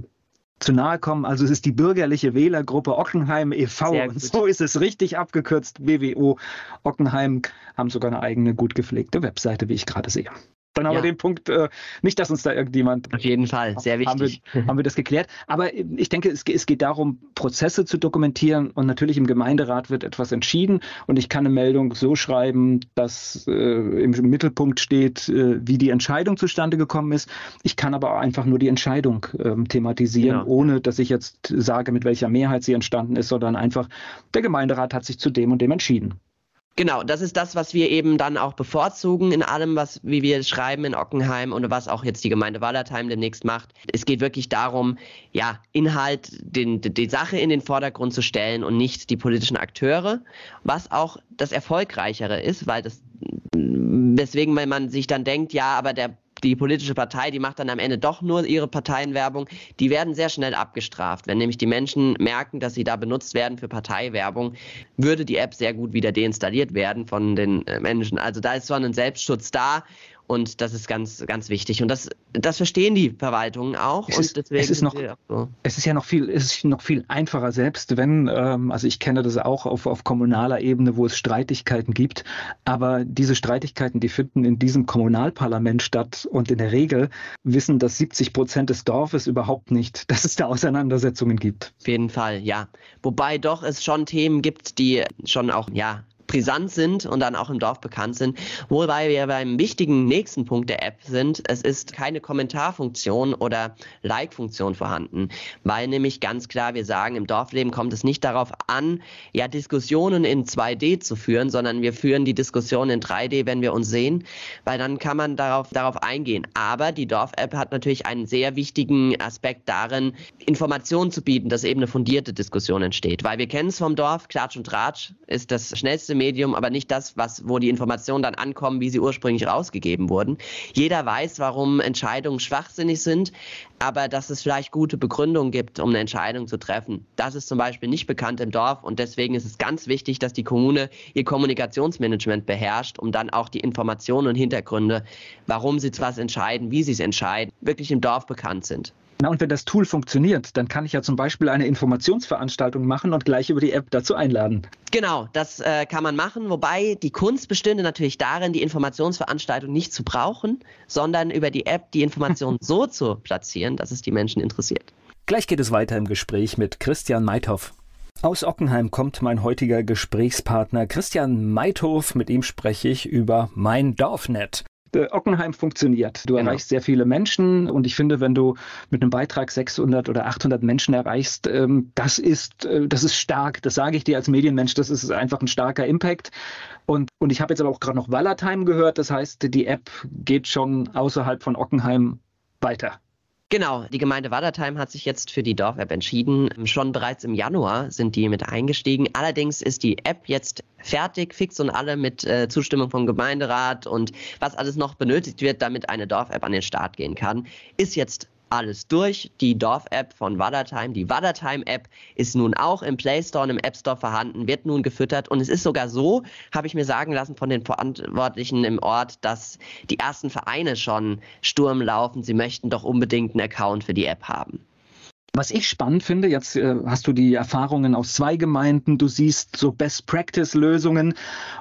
zu nahe kommen, also es ist die bürgerliche Wählergruppe Ockenheim e.V. und so ist es richtig abgekürzt. BWO Ockenheim haben sogar eine eigene gut gepflegte Webseite, wie ich gerade sehe. Dann haben ja. wir den Punkt, äh, nicht, dass uns da irgendjemand. Auf jeden Fall, sehr wichtig. Haben wir, haben wir das geklärt. Aber ich denke, es, es, geht darum, Prozesse zu dokumentieren und natürlich im Gemeinderat wird etwas entschieden und ich kann eine Meldung so schreiben, dass äh, im Mittelpunkt steht, äh, wie die Entscheidung zustande gekommen ist. Ich kann aber auch einfach nur die Entscheidung ähm, thematisieren, genau. ohne dass ich jetzt sage, mit welcher Mehrheit sie entstanden ist, sondern einfach, der Gemeinderat hat sich zu dem und dem entschieden. Genau, das ist das, was wir eben dann auch bevorzugen in allem, was, wie wir schreiben in Ockenheim und was auch jetzt die Gemeinde Wallertheim demnächst macht. Es geht wirklich darum, ja, Inhalt, den, die Sache in den Vordergrund zu stellen und nicht die politischen Akteure, was auch das Erfolgreichere ist, weil das, weswegen man sich dann denkt, ja, aber der die politische Partei, die macht dann am Ende doch nur ihre Parteienwerbung, die werden sehr schnell abgestraft. Wenn nämlich die Menschen merken, dass sie da benutzt werden für Parteiwerbung, würde die App sehr gut wieder deinstalliert werden von den äh, Menschen. Also da ist so ein Selbstschutz da und das ist ganz, ganz wichtig. Und das, das verstehen die Verwaltungen auch. Es und ist, deswegen es ist noch, so. es ist ja noch viel, es ist noch viel einfacher selbst, wenn, ähm, also ich kenne das auch auf, auf kommunaler Ebene, wo es Streitigkeiten gibt. Aber diese Streitigkeiten, die finden in diesem Kommunalparlament statt. Und in der Regel wissen das 70 Prozent des Dorfes überhaupt nicht, dass es da Auseinandersetzungen gibt. Auf jeden Fall, ja. Wobei doch es schon Themen gibt, die schon auch, ja, brisant sind und dann auch im Dorf bekannt sind. Wobei wir beim wichtigen nächsten Punkt der App sind, es ist keine Kommentarfunktion oder Like-Funktion vorhanden, weil nämlich ganz klar wir sagen, im Dorfleben kommt es nicht darauf an, ja Diskussionen in 2D zu führen, sondern wir führen die Diskussion in 3D, wenn wir uns sehen, weil dann kann man darauf, darauf eingehen. Aber die Dorf-App hat natürlich einen sehr wichtigen Aspekt darin, Informationen zu bieten, dass eben eine fundierte Diskussion entsteht. Weil wir kennen es vom Dorf, Klatsch und Tratsch ist das schnellste Medium, aber nicht das, was, wo die Informationen dann ankommen, wie sie ursprünglich rausgegeben wurden. Jeder weiß, warum Entscheidungen schwachsinnig sind, aber dass es vielleicht gute Begründungen gibt, um eine Entscheidung zu treffen. Das ist zum Beispiel nicht bekannt im Dorf und deswegen ist es ganz wichtig, dass die Kommune ihr Kommunikationsmanagement beherrscht, um dann auch die Informationen und Hintergründe, warum sie etwas entscheiden, wie sie es entscheiden, wirklich im Dorf bekannt sind. Na, und wenn das Tool funktioniert, dann kann ich ja zum Beispiel eine Informationsveranstaltung machen und gleich über die App dazu einladen. Genau, das äh, kann man machen, wobei die Kunst bestünde natürlich darin, die Informationsveranstaltung nicht zu brauchen, sondern über die App die Information so zu platzieren, dass es die Menschen interessiert. Gleich geht es weiter im Gespräch mit Christian Meithoff. Aus Ockenheim kommt mein heutiger Gesprächspartner Christian Meithof. Mit ihm spreche ich über mein Dorfnet. Äh, Ockenheim funktioniert. Du genau. erreichst sehr viele Menschen und ich finde, wenn du mit einem Beitrag 600 oder 800 Menschen erreichst, ähm, das ist, äh, das ist stark. Das sage ich dir als Medienmensch. Das ist einfach ein starker Impact. Und, und ich habe jetzt aber auch gerade noch Wallertheim gehört. Das heißt, die App geht schon außerhalb von Ockenheim weiter. Genau, die Gemeinde Wadertheim hat sich jetzt für die Dorf-App entschieden. Schon bereits im Januar sind die mit eingestiegen. Allerdings ist die App jetzt fertig, fix und alle mit äh, Zustimmung vom Gemeinderat und was alles noch benötigt wird, damit eine Dorf-App an den Start gehen kann, ist jetzt alles durch. Die Dorf-App von Wadertime, die Wadertime-App, ist nun auch im Play Store und im App Store vorhanden, wird nun gefüttert. Und es ist sogar so, habe ich mir sagen lassen von den Verantwortlichen im Ort, dass die ersten Vereine schon Sturm laufen. Sie möchten doch unbedingt einen Account für die App haben. Was ich spannend finde, jetzt äh, hast du die Erfahrungen aus zwei Gemeinden, du siehst so Best-Practice-Lösungen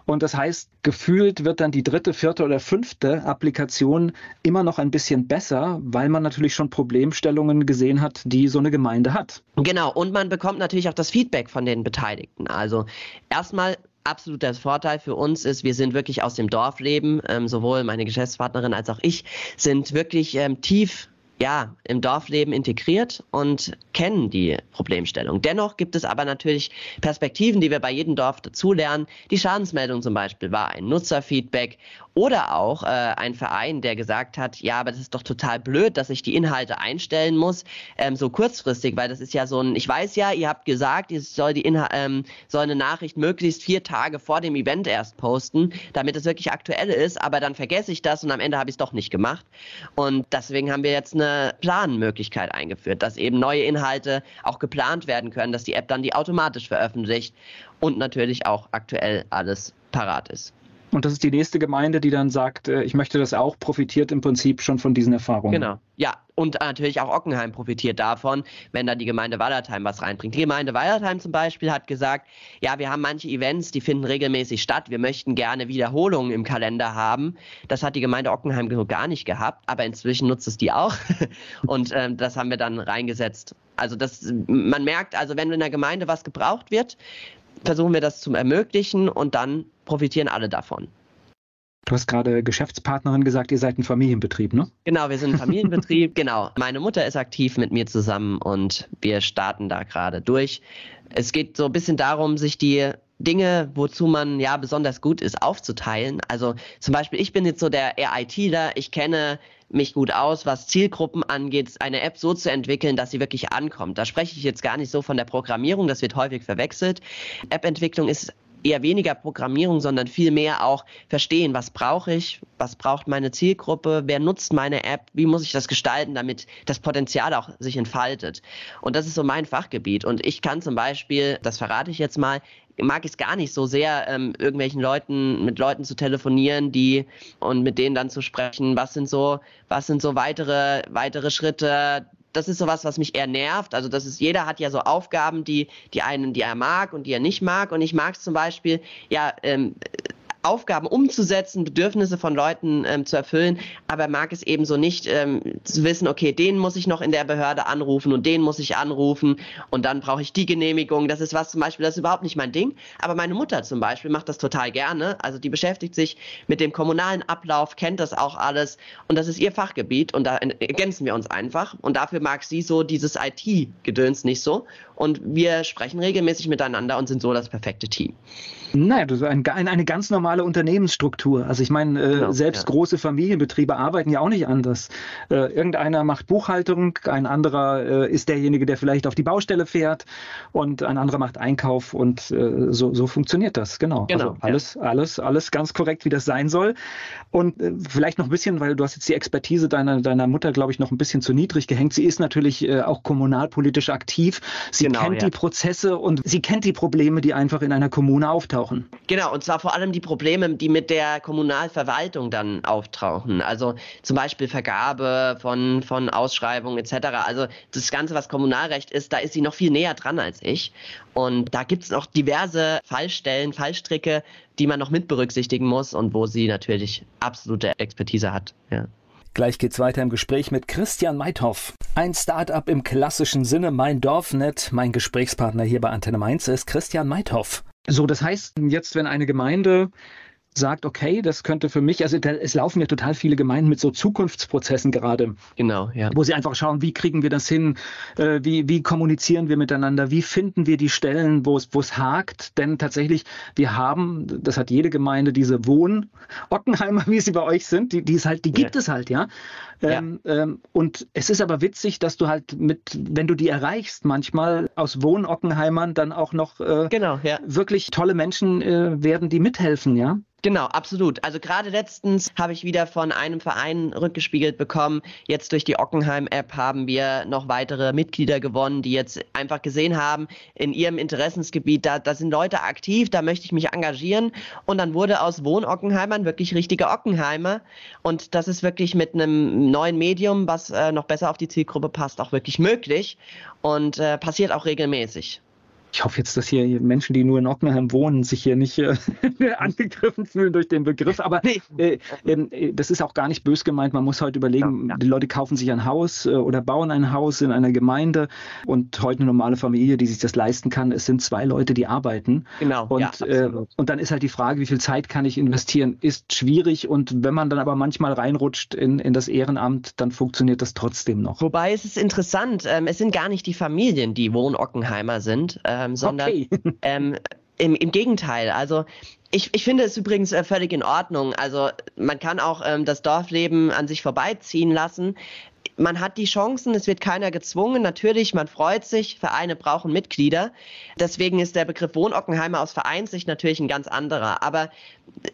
und das heißt, gefühlt wird dann die dritte, vierte oder fünfte Applikation immer noch ein bisschen besser, weil man natürlich schon Problemstellungen gesehen hat, die so eine Gemeinde hat. Genau, und man bekommt natürlich auch das Feedback von den Beteiligten. Also erstmal absoluter Vorteil für uns ist, wir sind wirklich aus dem Dorfleben, ähm, sowohl meine Geschäftspartnerin als auch ich sind wirklich ähm, tief ja, im Dorfleben integriert und kennen die Problemstellung. Dennoch gibt es aber natürlich Perspektiven, die wir bei jedem Dorf dazulernen. Die Schadensmeldung zum Beispiel war ein Nutzerfeedback oder auch äh, ein Verein, der gesagt hat, ja, aber das ist doch total blöd, dass ich die Inhalte einstellen muss, ähm, so kurzfristig, weil das ist ja so ein, ich weiß ja, ihr habt gesagt, ihr soll die Inha ähm, soll eine Nachricht möglichst vier Tage vor dem Event erst posten, damit es wirklich aktuell ist, aber dann vergesse ich das und am Ende habe ich es doch nicht gemacht. Und deswegen haben wir jetzt eine Planmöglichkeit eingeführt, dass eben neue Inhalte auch geplant werden können, dass die App dann die automatisch veröffentlicht und natürlich auch aktuell alles parat ist. Und das ist die nächste Gemeinde, die dann sagt, äh, ich möchte das auch, profitiert im Prinzip schon von diesen Erfahrungen. Genau, ja. Und natürlich auch Ockenheim profitiert davon, wenn dann die Gemeinde Wallertheim was reinbringt. Die Gemeinde Wallertheim zum Beispiel hat gesagt, ja, wir haben manche Events, die finden regelmäßig statt. Wir möchten gerne Wiederholungen im Kalender haben. Das hat die Gemeinde Ockenheim gar nicht gehabt, aber inzwischen nutzt es die auch. Und ähm, das haben wir dann reingesetzt. Also das, man merkt, also wenn in der Gemeinde was gebraucht wird, versuchen wir das zu ermöglichen und dann profitieren alle davon. Du hast gerade Geschäftspartnerin gesagt, ihr seid ein Familienbetrieb, ne? Genau, wir sind ein Familienbetrieb. genau. Meine Mutter ist aktiv mit mir zusammen und wir starten da gerade durch. Es geht so ein bisschen darum, sich die Dinge, wozu man ja besonders gut ist, aufzuteilen. Also zum Beispiel, ich bin jetzt so der RITler, ich kenne mich gut aus, was Zielgruppen angeht, eine App so zu entwickeln, dass sie wirklich ankommt. Da spreche ich jetzt gar nicht so von der Programmierung, das wird häufig verwechselt. App-Entwicklung ist eher weniger Programmierung, sondern viel mehr auch verstehen, was brauche ich, was braucht meine Zielgruppe, wer nutzt meine App, wie muss ich das gestalten, damit das Potenzial auch sich entfaltet. Und das ist so mein Fachgebiet. Und ich kann zum Beispiel, das verrate ich jetzt mal, mag ich es gar nicht so sehr, ähm, irgendwelchen Leuten, mit Leuten zu telefonieren, die und mit denen dann zu sprechen, was sind so, was sind so weitere, weitere Schritte, das ist sowas, was mich eher nervt. Also das ist, jeder hat ja so Aufgaben, die, die einen, die er mag und die er nicht mag. Und ich mag es zum Beispiel, ja, ähm, Aufgaben umzusetzen, Bedürfnisse von Leuten ähm, zu erfüllen, aber mag es eben so nicht ähm, zu wissen, okay, den muss ich noch in der Behörde anrufen und den muss ich anrufen und dann brauche ich die Genehmigung. Das ist was zum Beispiel, das ist überhaupt nicht mein Ding. Aber meine Mutter zum Beispiel macht das total gerne. Also die beschäftigt sich mit dem kommunalen Ablauf, kennt das auch alles und das ist ihr Fachgebiet und da ergänzen wir uns einfach. Und dafür mag sie so dieses IT-Gedöns nicht so. Und wir sprechen regelmäßig miteinander und sind so das perfekte Team. Naja, das ist ein, eine ganz normale Unternehmensstruktur. Also ich meine, äh, genau, selbst ja. große Familienbetriebe arbeiten ja auch nicht anders. Äh, irgendeiner macht Buchhaltung, ein anderer äh, ist derjenige, der vielleicht auf die Baustelle fährt und ein anderer macht Einkauf und äh, so, so funktioniert das. Genau. genau also alles, ja. alles, alles ganz korrekt, wie das sein soll. Und äh, vielleicht noch ein bisschen, weil du hast jetzt die Expertise deiner, deiner Mutter, glaube ich, noch ein bisschen zu niedrig gehängt. Sie ist natürlich äh, auch kommunalpolitisch aktiv. Sie genau, kennt ja. die Prozesse und sie kennt die Probleme, die einfach in einer Kommune auftauchen. Genau, und zwar vor allem die Probleme, die mit der Kommunalverwaltung dann auftauchen. Also zum Beispiel Vergabe von, von Ausschreibungen etc. Also das Ganze, was Kommunalrecht ist, da ist sie noch viel näher dran als ich. Und da gibt es noch diverse Fallstellen, Fallstricke, die man noch mit berücksichtigen muss und wo sie natürlich absolute Expertise hat. Ja. Gleich geht's weiter im Gespräch mit Christian Meithoff. Ein Start-up im klassischen Sinne, mein Dorfnet. Mein Gesprächspartner hier bei Antenne Mainz ist Christian Meithoff. So, das heißt, jetzt, wenn eine Gemeinde sagt, okay, das könnte für mich, also da, es laufen ja total viele Gemeinden mit so Zukunftsprozessen gerade. Genau, ja. Wo sie einfach schauen, wie kriegen wir das hin, äh, wie, wie kommunizieren wir miteinander, wie finden wir die Stellen, wo es, wo es hakt. Denn tatsächlich, wir haben, das hat jede Gemeinde, diese Wohn-Ockenheimer, wie sie bei euch sind, die, die, ist halt, die gibt ja. es halt, ja. Ähm, ja. Ähm, und es ist aber witzig, dass du halt mit, wenn du die erreichst, manchmal aus Wohn-Ockenheimern dann auch noch äh, genau, ja. wirklich tolle Menschen äh, werden, die mithelfen, ja. Genau, absolut. Also gerade letztens habe ich wieder von einem Verein rückgespiegelt bekommen. Jetzt durch die Ockenheim-App haben wir noch weitere Mitglieder gewonnen, die jetzt einfach gesehen haben, in ihrem Interessensgebiet, da, da sind Leute aktiv, da möchte ich mich engagieren. Und dann wurde aus Wohnockenheimern wirklich richtige Ockenheimer. Und das ist wirklich mit einem neuen Medium, was äh, noch besser auf die Zielgruppe passt, auch wirklich möglich und äh, passiert auch regelmäßig ich hoffe jetzt, dass hier Menschen, die nur in Ockenheim wohnen, sich hier nicht äh, angegriffen fühlen durch den Begriff. Aber äh, äh, das ist auch gar nicht bös gemeint. Man muss heute überlegen, die Leute kaufen sich ein Haus äh, oder bauen ein Haus in einer Gemeinde und heute eine normale Familie, die sich das leisten kann. Es sind zwei Leute, die arbeiten. Genau. Und, ja, äh, und dann ist halt die Frage, wie viel Zeit kann ich investieren, ist schwierig. Und wenn man dann aber manchmal reinrutscht in, in das Ehrenamt, dann funktioniert das trotzdem noch. Wobei es ist interessant, ähm, es sind gar nicht die Familien, die Wohnockenheimer sind. Ähm, ähm, sondern okay. ähm, im, im Gegenteil. Also ich, ich finde es übrigens äh, völlig in Ordnung. Also man kann auch ähm, das Dorfleben an sich vorbeiziehen lassen man hat die Chancen, es wird keiner gezwungen. Natürlich, man freut sich, Vereine brauchen Mitglieder. Deswegen ist der Begriff Wohnockenheimer aus Vereinssicht natürlich ein ganz anderer. Aber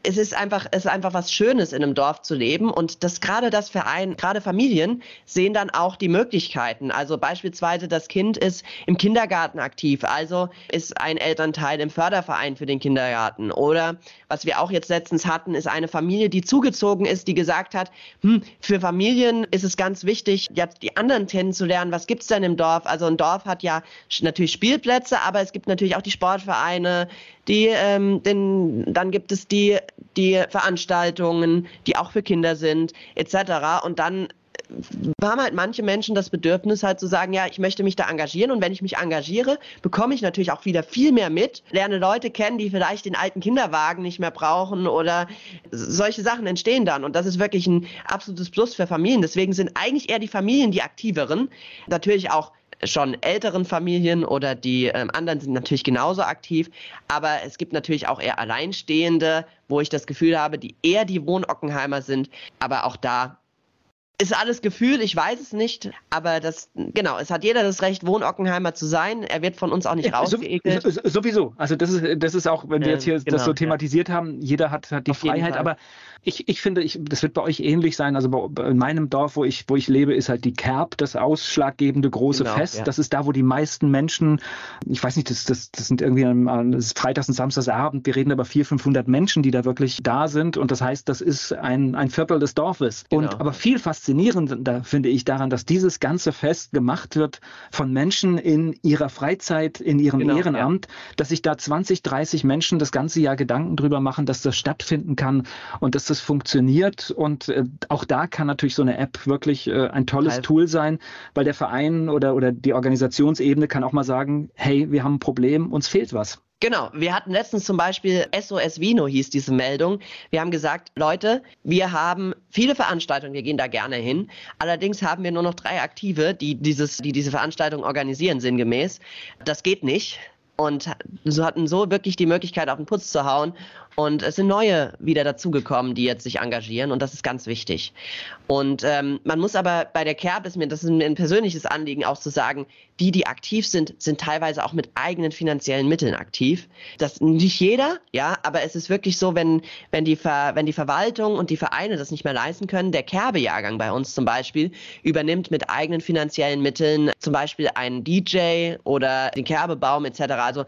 es ist einfach, es ist einfach was Schönes, in einem Dorf zu leben. Und das gerade das Verein, gerade Familien sehen dann auch die Möglichkeiten. Also beispielsweise das Kind ist im Kindergarten aktiv, also ist ein Elternteil im Förderverein für den Kindergarten. Oder was wir auch jetzt letztens hatten, ist eine Familie, die zugezogen ist, die gesagt hat, hm, für Familien ist es ganz wichtig, jetzt die anderen kennenzulernen. Was gibt es denn im Dorf? Also ein Dorf hat ja natürlich Spielplätze, aber es gibt natürlich auch die Sportvereine, die, ähm, den, dann gibt es die, die Veranstaltungen, die auch für Kinder sind, etc. Und dann haben halt manche Menschen das Bedürfnis halt zu sagen, ja, ich möchte mich da engagieren und wenn ich mich engagiere, bekomme ich natürlich auch wieder viel mehr mit, lerne Leute kennen, die vielleicht den alten Kinderwagen nicht mehr brauchen oder solche Sachen entstehen dann und das ist wirklich ein absolutes Plus für Familien. Deswegen sind eigentlich eher die Familien die aktiveren, natürlich auch schon älteren Familien oder die ähm, anderen sind natürlich genauso aktiv, aber es gibt natürlich auch eher Alleinstehende, wo ich das Gefühl habe, die eher die Wohnockenheimer sind, aber auch da ist alles Gefühl, ich weiß es nicht, aber das, genau, es hat jeder das Recht, Wohnockenheimer zu sein. Er wird von uns auch nicht ja, rausgeekelt. sowieso. Also das ist, das ist auch, wenn wir jetzt hier ähm, genau, das so thematisiert ja. haben, jeder hat, hat die Auf Freiheit, aber ich, ich finde, ich, das wird bei euch ähnlich sein. Also bei, in meinem Dorf, wo ich, wo ich lebe, ist halt die Kerb das ausschlaggebende große genau, Fest. Ja. Das ist da, wo die meisten Menschen, ich weiß nicht, das, das, das sind irgendwie ist Freitags und Samstagsabend, wir reden über 400, 500 Menschen, die da wirklich da sind. Und das heißt, das ist ein, ein Viertel des Dorfes. Genau. Und aber viel faszinierender finde ich daran, dass dieses ganze Fest gemacht wird von Menschen in ihrer Freizeit, in ihrem genau, Ehrenamt, ja. dass sich da 20, 30 Menschen das ganze Jahr Gedanken drüber machen, dass das stattfinden kann und dass das funktioniert. Und äh, auch da kann natürlich so eine App wirklich äh, ein tolles also. Tool sein, weil der Verein oder, oder die Organisationsebene kann auch mal sagen, hey, wir haben ein Problem, uns fehlt was. Genau, wir hatten letztens zum Beispiel SOS Vino hieß diese Meldung. Wir haben gesagt, Leute, wir haben viele Veranstaltungen, wir gehen da gerne hin. Allerdings haben wir nur noch drei Aktive, die, dieses, die diese Veranstaltung organisieren, sinngemäß. Das geht nicht und so hatten so wirklich die Möglichkeit, auf den Putz zu hauen. Und es sind neue wieder dazugekommen, die jetzt sich engagieren und das ist ganz wichtig. Und ähm, man muss aber bei der Kerb ist mir, das ist mir ein persönliches Anliegen auch zu sagen, die, die aktiv sind, sind teilweise auch mit eigenen finanziellen Mitteln aktiv. Das nicht jeder, ja, aber es ist wirklich so, wenn, wenn, die, Ver, wenn die Verwaltung und die Vereine das nicht mehr leisten können, der Kerbejahrgang bei uns zum Beispiel übernimmt mit eigenen finanziellen Mitteln zum Beispiel einen DJ oder den Kerbebaum etc. Also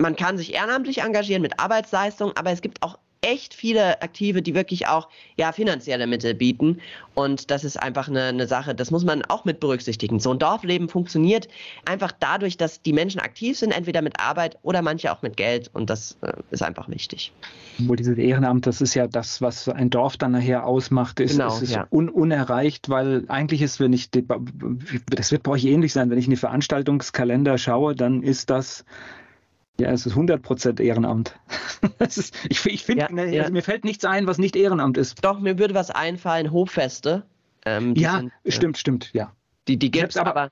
man kann sich ehrenamtlich engagieren mit Arbeitsleistung, aber es gibt auch echt viele Aktive, die wirklich auch ja, finanzielle Mittel bieten. Und das ist einfach eine, eine Sache, das muss man auch mit berücksichtigen. So ein Dorfleben funktioniert einfach dadurch, dass die Menschen aktiv sind, entweder mit Arbeit oder manche auch mit Geld. Und das äh, ist einfach wichtig. Wohl dieses Ehrenamt, das ist ja das, was ein Dorf dann nachher ausmacht, ist, genau, ist ja. un unerreicht, weil eigentlich ist, wenn ich, das wird bei euch ähnlich sein, wenn ich in die Veranstaltungskalender schaue, dann ist das ja, es ist 100% Ehrenamt. ist, ich ich finde, ja, ne, ja. also mir fällt nichts ein, was nicht Ehrenamt ist. Doch, mir würde was einfallen, Hoffeste. Ähm, ja, sind, stimmt, äh, stimmt, ja. Die, die gibt es aber, aber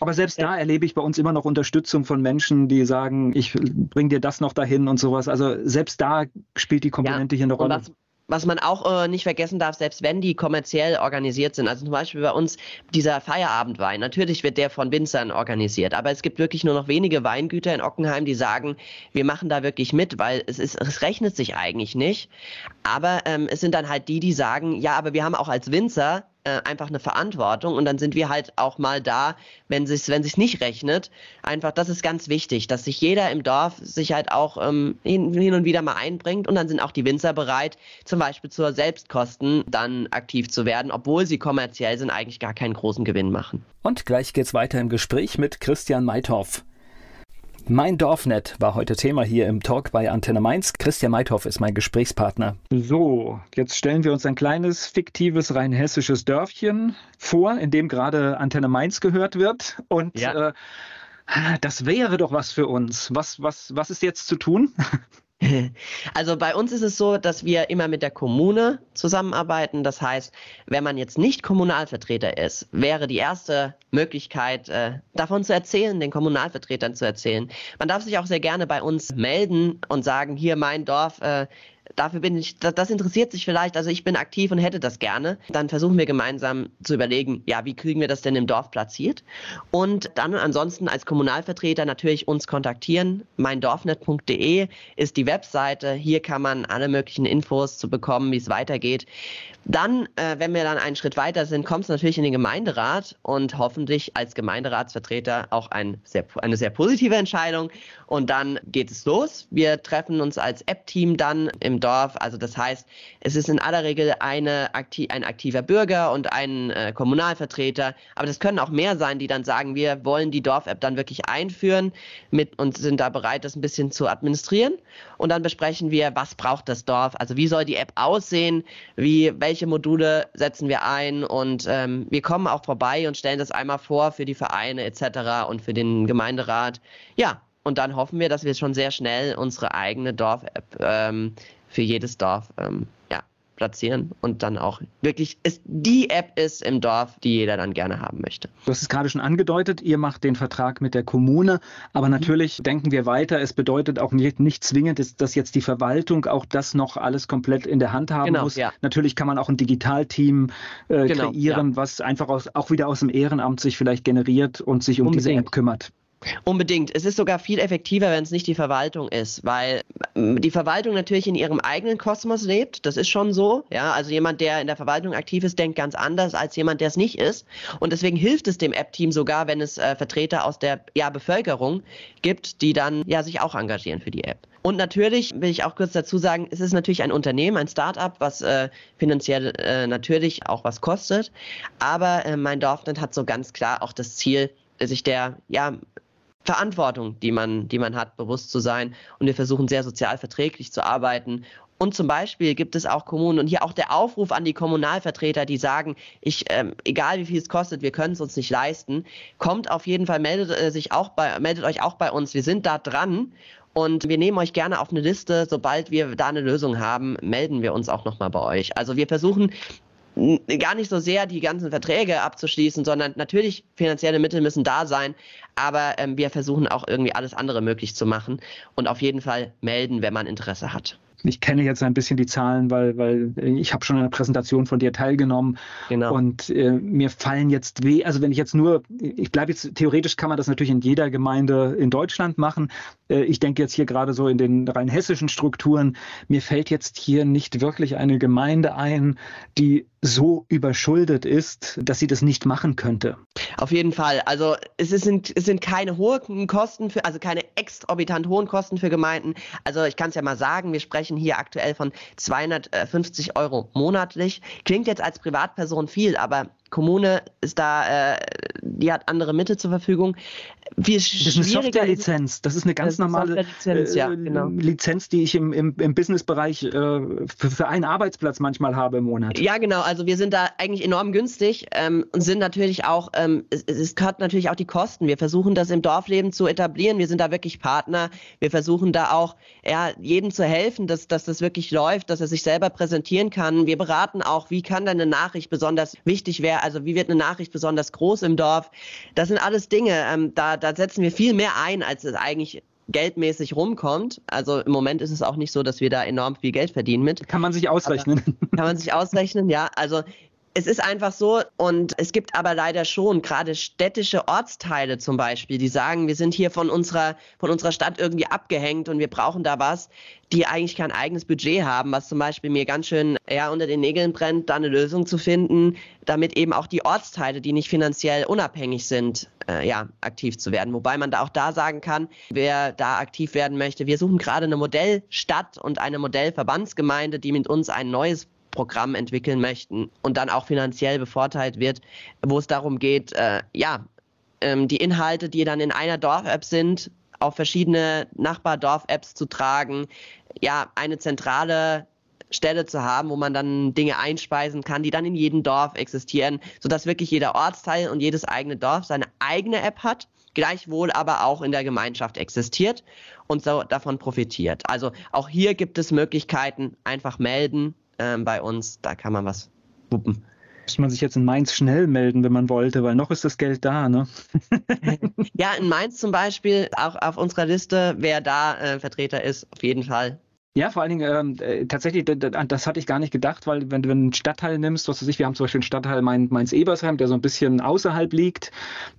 aber selbst da erlebe ich bei uns immer noch Unterstützung von Menschen, die sagen, ich bring dir das noch dahin und sowas. Also selbst da spielt die Komponente ja, hier eine Rolle. Was, was man auch äh, nicht vergessen darf, selbst wenn die kommerziell organisiert sind, also zum Beispiel bei uns dieser Feierabendwein, natürlich wird der von Winzern organisiert, aber es gibt wirklich nur noch wenige Weingüter in Ockenheim, die sagen, wir machen da wirklich mit, weil es, ist, es rechnet sich eigentlich nicht. Aber ähm, es sind dann halt die, die sagen, ja, aber wir haben auch als Winzer äh, einfach eine Verantwortung und dann sind wir halt auch mal da, wenn sich wenn sich nicht rechnet. Einfach, das ist ganz wichtig, dass sich jeder im Dorf sich halt auch ähm, hin, hin und wieder mal einbringt und dann sind auch die Winzer bereit, zum Beispiel zur Selbstkosten dann aktiv zu werden, obwohl sie kommerziell sind, eigentlich gar keinen großen Gewinn machen. Und gleich geht's weiter im Gespräch mit Christian Meithoff. Mein Dorfnet war heute Thema hier im Talk bei Antenne Mainz. Christian Meithoff ist mein Gesprächspartner. So, jetzt stellen wir uns ein kleines, fiktives, rein hessisches Dörfchen vor, in dem gerade Antenne Mainz gehört wird. Und ja. äh, das wäre doch was für uns. Was, was, was ist jetzt zu tun? Also bei uns ist es so, dass wir immer mit der Kommune zusammenarbeiten. Das heißt, wenn man jetzt nicht Kommunalvertreter ist, wäre die erste Möglichkeit, äh, davon zu erzählen, den Kommunalvertretern zu erzählen. Man darf sich auch sehr gerne bei uns melden und sagen, hier mein Dorf äh, dafür bin ich, das, das, interessiert sich vielleicht, also ich bin aktiv und hätte das gerne. Dann versuchen wir gemeinsam zu überlegen, ja, wie kriegen wir das denn im Dorf platziert? Und dann ansonsten als Kommunalvertreter natürlich uns kontaktieren. Meindorfnet.de ist die Webseite. Hier kann man alle möglichen Infos zu bekommen, wie es weitergeht. Dann, äh, wenn wir dann einen Schritt weiter sind, kommt es natürlich in den Gemeinderat und hoffentlich als Gemeinderatsvertreter auch ein sehr, eine sehr positive Entscheidung. Und dann geht es los. Wir treffen uns als App-Team dann im Dorf. Also das heißt, es ist in aller Regel eine, ein aktiver Bürger und ein äh, Kommunalvertreter. Aber das können auch mehr sein, die dann sagen, wir wollen die Dorf-App dann wirklich einführen mit, und sind da bereit, das ein bisschen zu administrieren. Und dann besprechen wir, was braucht das Dorf? Also wie soll die App aussehen? Wie, welche Module setzen wir ein? Und ähm, wir kommen auch vorbei und stellen das einmal vor für die Vereine etc. und für den Gemeinderat. Ja, und dann hoffen wir, dass wir schon sehr schnell unsere eigene Dorf-App ähm, für jedes Dorf ähm, ja, platzieren und dann auch wirklich ist, die App ist im Dorf, die jeder dann gerne haben möchte. Du hast es gerade schon angedeutet, ihr macht den Vertrag mit der Kommune, aber mhm. natürlich mhm. denken wir weiter. Es bedeutet auch nicht, nicht zwingend, dass jetzt die Verwaltung auch das noch alles komplett in der Hand haben genau, muss. Ja. Natürlich kann man auch ein Digitalteam äh, genau, kreieren, ja. was einfach aus, auch wieder aus dem Ehrenamt sich vielleicht generiert und sich um Unbedingt. diese App kümmert. Unbedingt. Es ist sogar viel effektiver, wenn es nicht die Verwaltung ist, weil die Verwaltung natürlich in ihrem eigenen Kosmos lebt. Das ist schon so. Ja, also jemand, der in der Verwaltung aktiv ist, denkt ganz anders als jemand, der es nicht ist. Und deswegen hilft es dem App-Team sogar, wenn es äh, Vertreter aus der ja, Bevölkerung gibt, die dann ja sich auch engagieren für die App. Und natürlich will ich auch kurz dazu sagen, es ist natürlich ein Unternehmen, ein Start-up, was äh, finanziell äh, natürlich auch was kostet. Aber äh, mein Dorfnet hat so ganz klar auch das Ziel, sich der ja Verantwortung, die man, die man hat, bewusst zu sein. Und wir versuchen sehr sozial verträglich zu arbeiten. Und zum Beispiel gibt es auch Kommunen und hier auch der Aufruf an die Kommunalvertreter, die sagen, ich, ähm, egal wie viel es kostet, wir können es uns nicht leisten, kommt auf jeden Fall, meldet äh, sich auch bei, meldet euch auch bei uns. Wir sind da dran und wir nehmen euch gerne auf eine Liste. Sobald wir da eine Lösung haben, melden wir uns auch nochmal bei euch. Also wir versuchen gar nicht so sehr die ganzen Verträge abzuschließen, sondern natürlich finanzielle Mittel müssen da sein, aber ähm, wir versuchen auch irgendwie alles andere möglich zu machen und auf jeden Fall melden, wenn man Interesse hat ich kenne jetzt ein bisschen die Zahlen, weil, weil ich habe schon an der Präsentation von dir teilgenommen. Genau. Und äh, mir fallen jetzt weh, also wenn ich jetzt nur, ich bleibe jetzt, theoretisch kann man das natürlich in jeder Gemeinde in Deutschland machen. Äh, ich denke jetzt hier gerade so in den rein hessischen Strukturen. Mir fällt jetzt hier nicht wirklich eine Gemeinde ein, die so überschuldet ist, dass sie das nicht machen könnte. Auf jeden Fall. Also es sind, es sind keine hohen Kosten für, also keine exorbitant hohen Kosten für Gemeinden. Also ich kann es ja mal sagen, wir sprechen hier aktuell von 250 Euro monatlich. Klingt jetzt als Privatperson viel, aber Kommune ist da, äh, die hat andere Mittel zur Verfügung. Wie das ist eine Software-Lizenz. Das ist eine ganz eine normale Lizenz, ja, äh, genau. Lizenz, die ich im, im, im Businessbereich äh, für, für, einen Arbeitsplatz manchmal habe im Monat. Ja, genau. Also wir sind da eigentlich enorm günstig ähm, und sind natürlich auch, ähm, es, es gehört natürlich auch die Kosten. Wir versuchen das im Dorfleben zu etablieren. Wir sind da wirklich Partner. Wir versuchen da auch ja, jedem zu helfen, dass, dass das wirklich läuft, dass er sich selber präsentieren kann. Wir beraten auch, wie kann eine Nachricht besonders wichtig werden also wie wird eine Nachricht besonders groß im Dorf? Das sind alles Dinge, ähm, da, da setzen wir viel mehr ein, als es eigentlich geldmäßig rumkommt. Also im Moment ist es auch nicht so, dass wir da enorm viel Geld verdienen mit. Kann man sich ausrechnen. Aber kann man sich ausrechnen, ja. Also es ist einfach so und es gibt aber leider schon gerade städtische Ortsteile zum Beispiel, die sagen, wir sind hier von unserer, von unserer Stadt irgendwie abgehängt und wir brauchen da was, die eigentlich kein eigenes Budget haben, was zum Beispiel mir ganz schön ja, unter den Nägeln brennt, da eine Lösung zu finden, damit eben auch die Ortsteile, die nicht finanziell unabhängig sind, äh, ja, aktiv zu werden. Wobei man da auch da sagen kann, wer da aktiv werden möchte, wir suchen gerade eine Modellstadt und eine Modellverbandsgemeinde, die mit uns ein neues Programm entwickeln möchten und dann auch finanziell bevorteilt wird, wo es darum geht, äh, ja, ähm, die Inhalte, die dann in einer Dorf-App sind, auf verschiedene Nachbar-Dorf-Apps zu tragen, ja, eine zentrale Stelle zu haben, wo man dann Dinge einspeisen kann, die dann in jedem Dorf existieren, sodass wirklich jeder Ortsteil und jedes eigene Dorf seine eigene App hat, gleichwohl aber auch in der Gemeinschaft existiert und so davon profitiert. Also auch hier gibt es Möglichkeiten, einfach melden, ähm, bei uns. Da kann man was wuppen. Muss man sich jetzt in Mainz schnell melden, wenn man wollte, weil noch ist das Geld da, ne? ja, in Mainz zum Beispiel, auch auf unserer Liste, wer da äh, Vertreter ist, auf jeden Fall. Ja, vor allen Dingen ähm, äh, tatsächlich, das hatte ich gar nicht gedacht, weil wenn du einen Stadtteil nimmst, was weiß ich, wir haben zum Beispiel einen Stadtteil Mainz-Ebersheim, der so ein bisschen außerhalb liegt,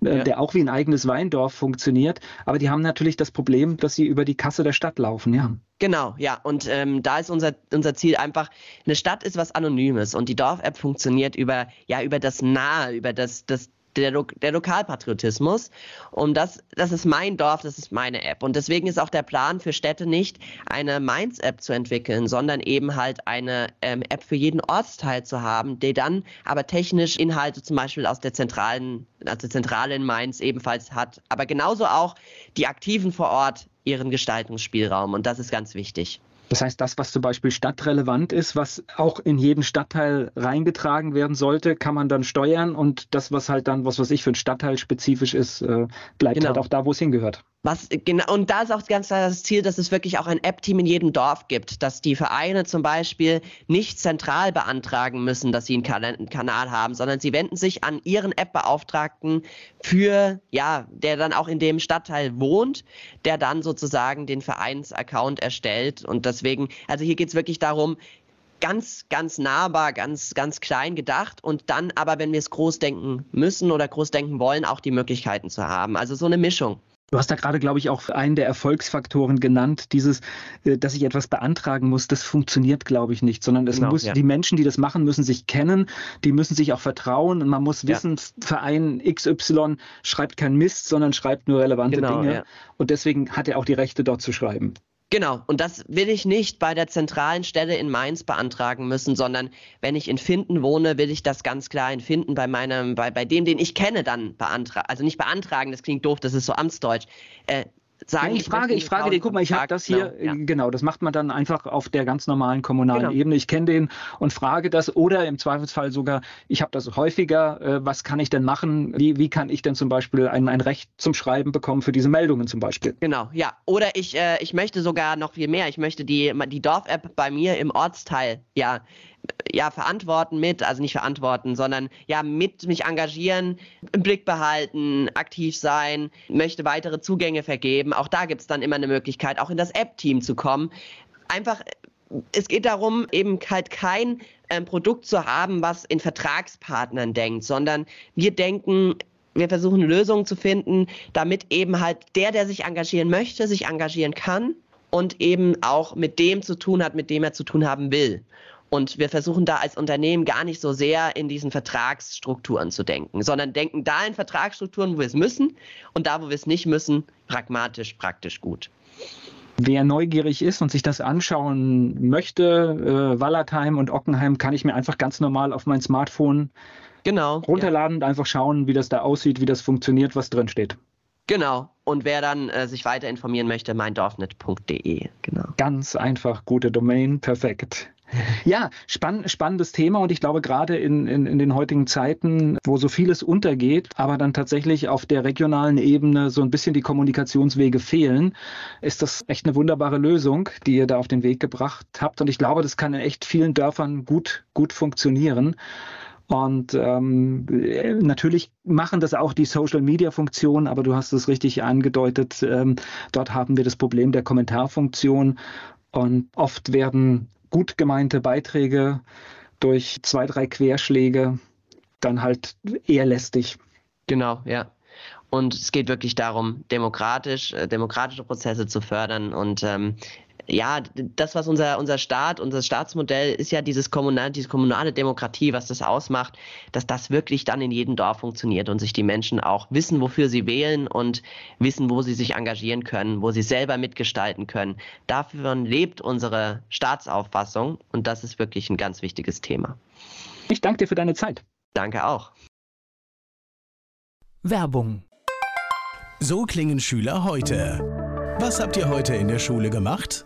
äh, ja. der auch wie ein eigenes Weindorf funktioniert, aber die haben natürlich das Problem, dass sie über die Kasse der Stadt laufen, ja. Genau, ja. Und ähm, da ist unser, unser Ziel einfach, eine Stadt ist was Anonymes und die Dorf-App funktioniert über, ja, über das Nahe, über das, das der, Lo der Lokalpatriotismus. Und das, das ist mein Dorf, das ist meine App. Und deswegen ist auch der Plan für Städte nicht, eine Mainz-App zu entwickeln, sondern eben halt eine ähm, App für jeden Ortsteil zu haben, die dann aber technisch Inhalte zum Beispiel aus der zentralen, der Zentrale in Mainz ebenfalls hat. Aber genauso auch die Aktiven vor Ort ihren Gestaltungsspielraum. Und das ist ganz wichtig. Das heißt, das, was zum Beispiel stadtrelevant ist, was auch in jeden Stadtteil reingetragen werden sollte, kann man dann steuern und das, was halt dann, was weiß ich, für ein Stadtteil spezifisch ist, äh, bleibt genau. halt auch da, wo es hingehört. Was, genau, und da ist auch ganz klar das Ziel, dass es wirklich auch ein App-Team in jedem Dorf gibt, dass die Vereine zum Beispiel nicht zentral beantragen müssen, dass sie einen, kan einen Kanal haben, sondern sie wenden sich an ihren App-Beauftragten für, ja, der dann auch in dem Stadtteil wohnt, der dann sozusagen den Vereins-Account erstellt. Und deswegen, also hier geht es wirklich darum, ganz, ganz nahbar, ganz, ganz klein gedacht und dann aber, wenn wir es groß denken müssen oder groß denken wollen, auch die Möglichkeiten zu haben. Also so eine Mischung. Du hast da gerade, glaube ich, auch einen der Erfolgsfaktoren genannt, dieses, äh, dass ich etwas beantragen muss, das funktioniert, glaube ich, nicht, sondern es genau, muss, ja. die Menschen, die das machen, müssen sich kennen, die müssen sich auch vertrauen und man muss wissen, ja. Verein XY schreibt kein Mist, sondern schreibt nur relevante genau, Dinge. Ja. Und deswegen hat er auch die Rechte, dort zu schreiben. Genau, und das will ich nicht bei der zentralen Stelle in Mainz beantragen müssen, sondern wenn ich in Finden wohne, will ich das ganz klar in Finden bei meinem, bei, bei dem, den ich kenne, dann beantragen. Also nicht beantragen, das klingt doof, das ist so Amtsdeutsch. Äh, sagen. Ja, ich, frage, ich frage dir, guck mal, ich habe das hier, genau, ja. genau, das macht man dann einfach auf der ganz normalen kommunalen genau. Ebene. Ich kenne den und frage das oder im Zweifelsfall sogar, ich habe das häufiger, äh, was kann ich denn machen? Wie, wie kann ich denn zum Beispiel ein, ein Recht zum Schreiben bekommen für diese Meldungen zum Beispiel? Genau, ja. Oder ich, äh, ich möchte sogar noch viel mehr. Ich möchte die, die Dorf-App bei mir im Ortsteil ja ja, verantworten mit, also nicht verantworten, sondern ja, mit mich engagieren, im Blick behalten, aktiv sein, möchte weitere Zugänge vergeben. Auch da gibt es dann immer eine Möglichkeit, auch in das App-Team zu kommen. Einfach, es geht darum, eben halt kein ähm, Produkt zu haben, was in Vertragspartnern denkt, sondern wir denken wir versuchen Lösungen zu finden, damit eben halt der, der sich engagieren möchte, sich engagieren kann und eben auch mit dem zu tun hat, mit dem er zu tun haben will. Und wir versuchen da als Unternehmen gar nicht so sehr in diesen Vertragsstrukturen zu denken, sondern denken da in Vertragsstrukturen, wo wir es müssen und da, wo wir es nicht müssen, pragmatisch, praktisch gut. Wer neugierig ist und sich das anschauen möchte, äh, Wallertheim und Ockenheim, kann ich mir einfach ganz normal auf mein Smartphone genau, runterladen ja. und einfach schauen, wie das da aussieht, wie das funktioniert, was drin steht. Genau. Und wer dann äh, sich weiter informieren möchte, meindorfnet.de. Genau. Ganz einfach, gute Domain, perfekt. Ja, spann spannendes Thema und ich glaube gerade in, in, in den heutigen Zeiten, wo so vieles untergeht, aber dann tatsächlich auf der regionalen Ebene so ein bisschen die Kommunikationswege fehlen, ist das echt eine wunderbare Lösung, die ihr da auf den Weg gebracht habt. Und ich glaube, das kann in echt vielen Dörfern gut, gut funktionieren. Und ähm, natürlich machen das auch die Social-Media-Funktionen, aber du hast es richtig angedeutet. Ähm, dort haben wir das Problem der Kommentarfunktion und oft werden gut gemeinte Beiträge durch zwei, drei Querschläge dann halt eher lästig. Genau, ja. Und es geht wirklich darum, demokratisch, äh, demokratische Prozesse zu fördern und ähm, ja, das, was unser, unser Staat, unser Staatsmodell ist ja dieses kommunale, diese kommunale Demokratie, was das ausmacht, dass das wirklich dann in jedem Dorf funktioniert und sich die Menschen auch wissen, wofür sie wählen und wissen, wo sie sich engagieren können, wo sie selber mitgestalten können. Davon lebt unsere Staatsauffassung und das ist wirklich ein ganz wichtiges Thema. Ich danke dir für deine Zeit. Danke auch. Werbung. So klingen Schüler heute. Was habt ihr heute in der Schule gemacht?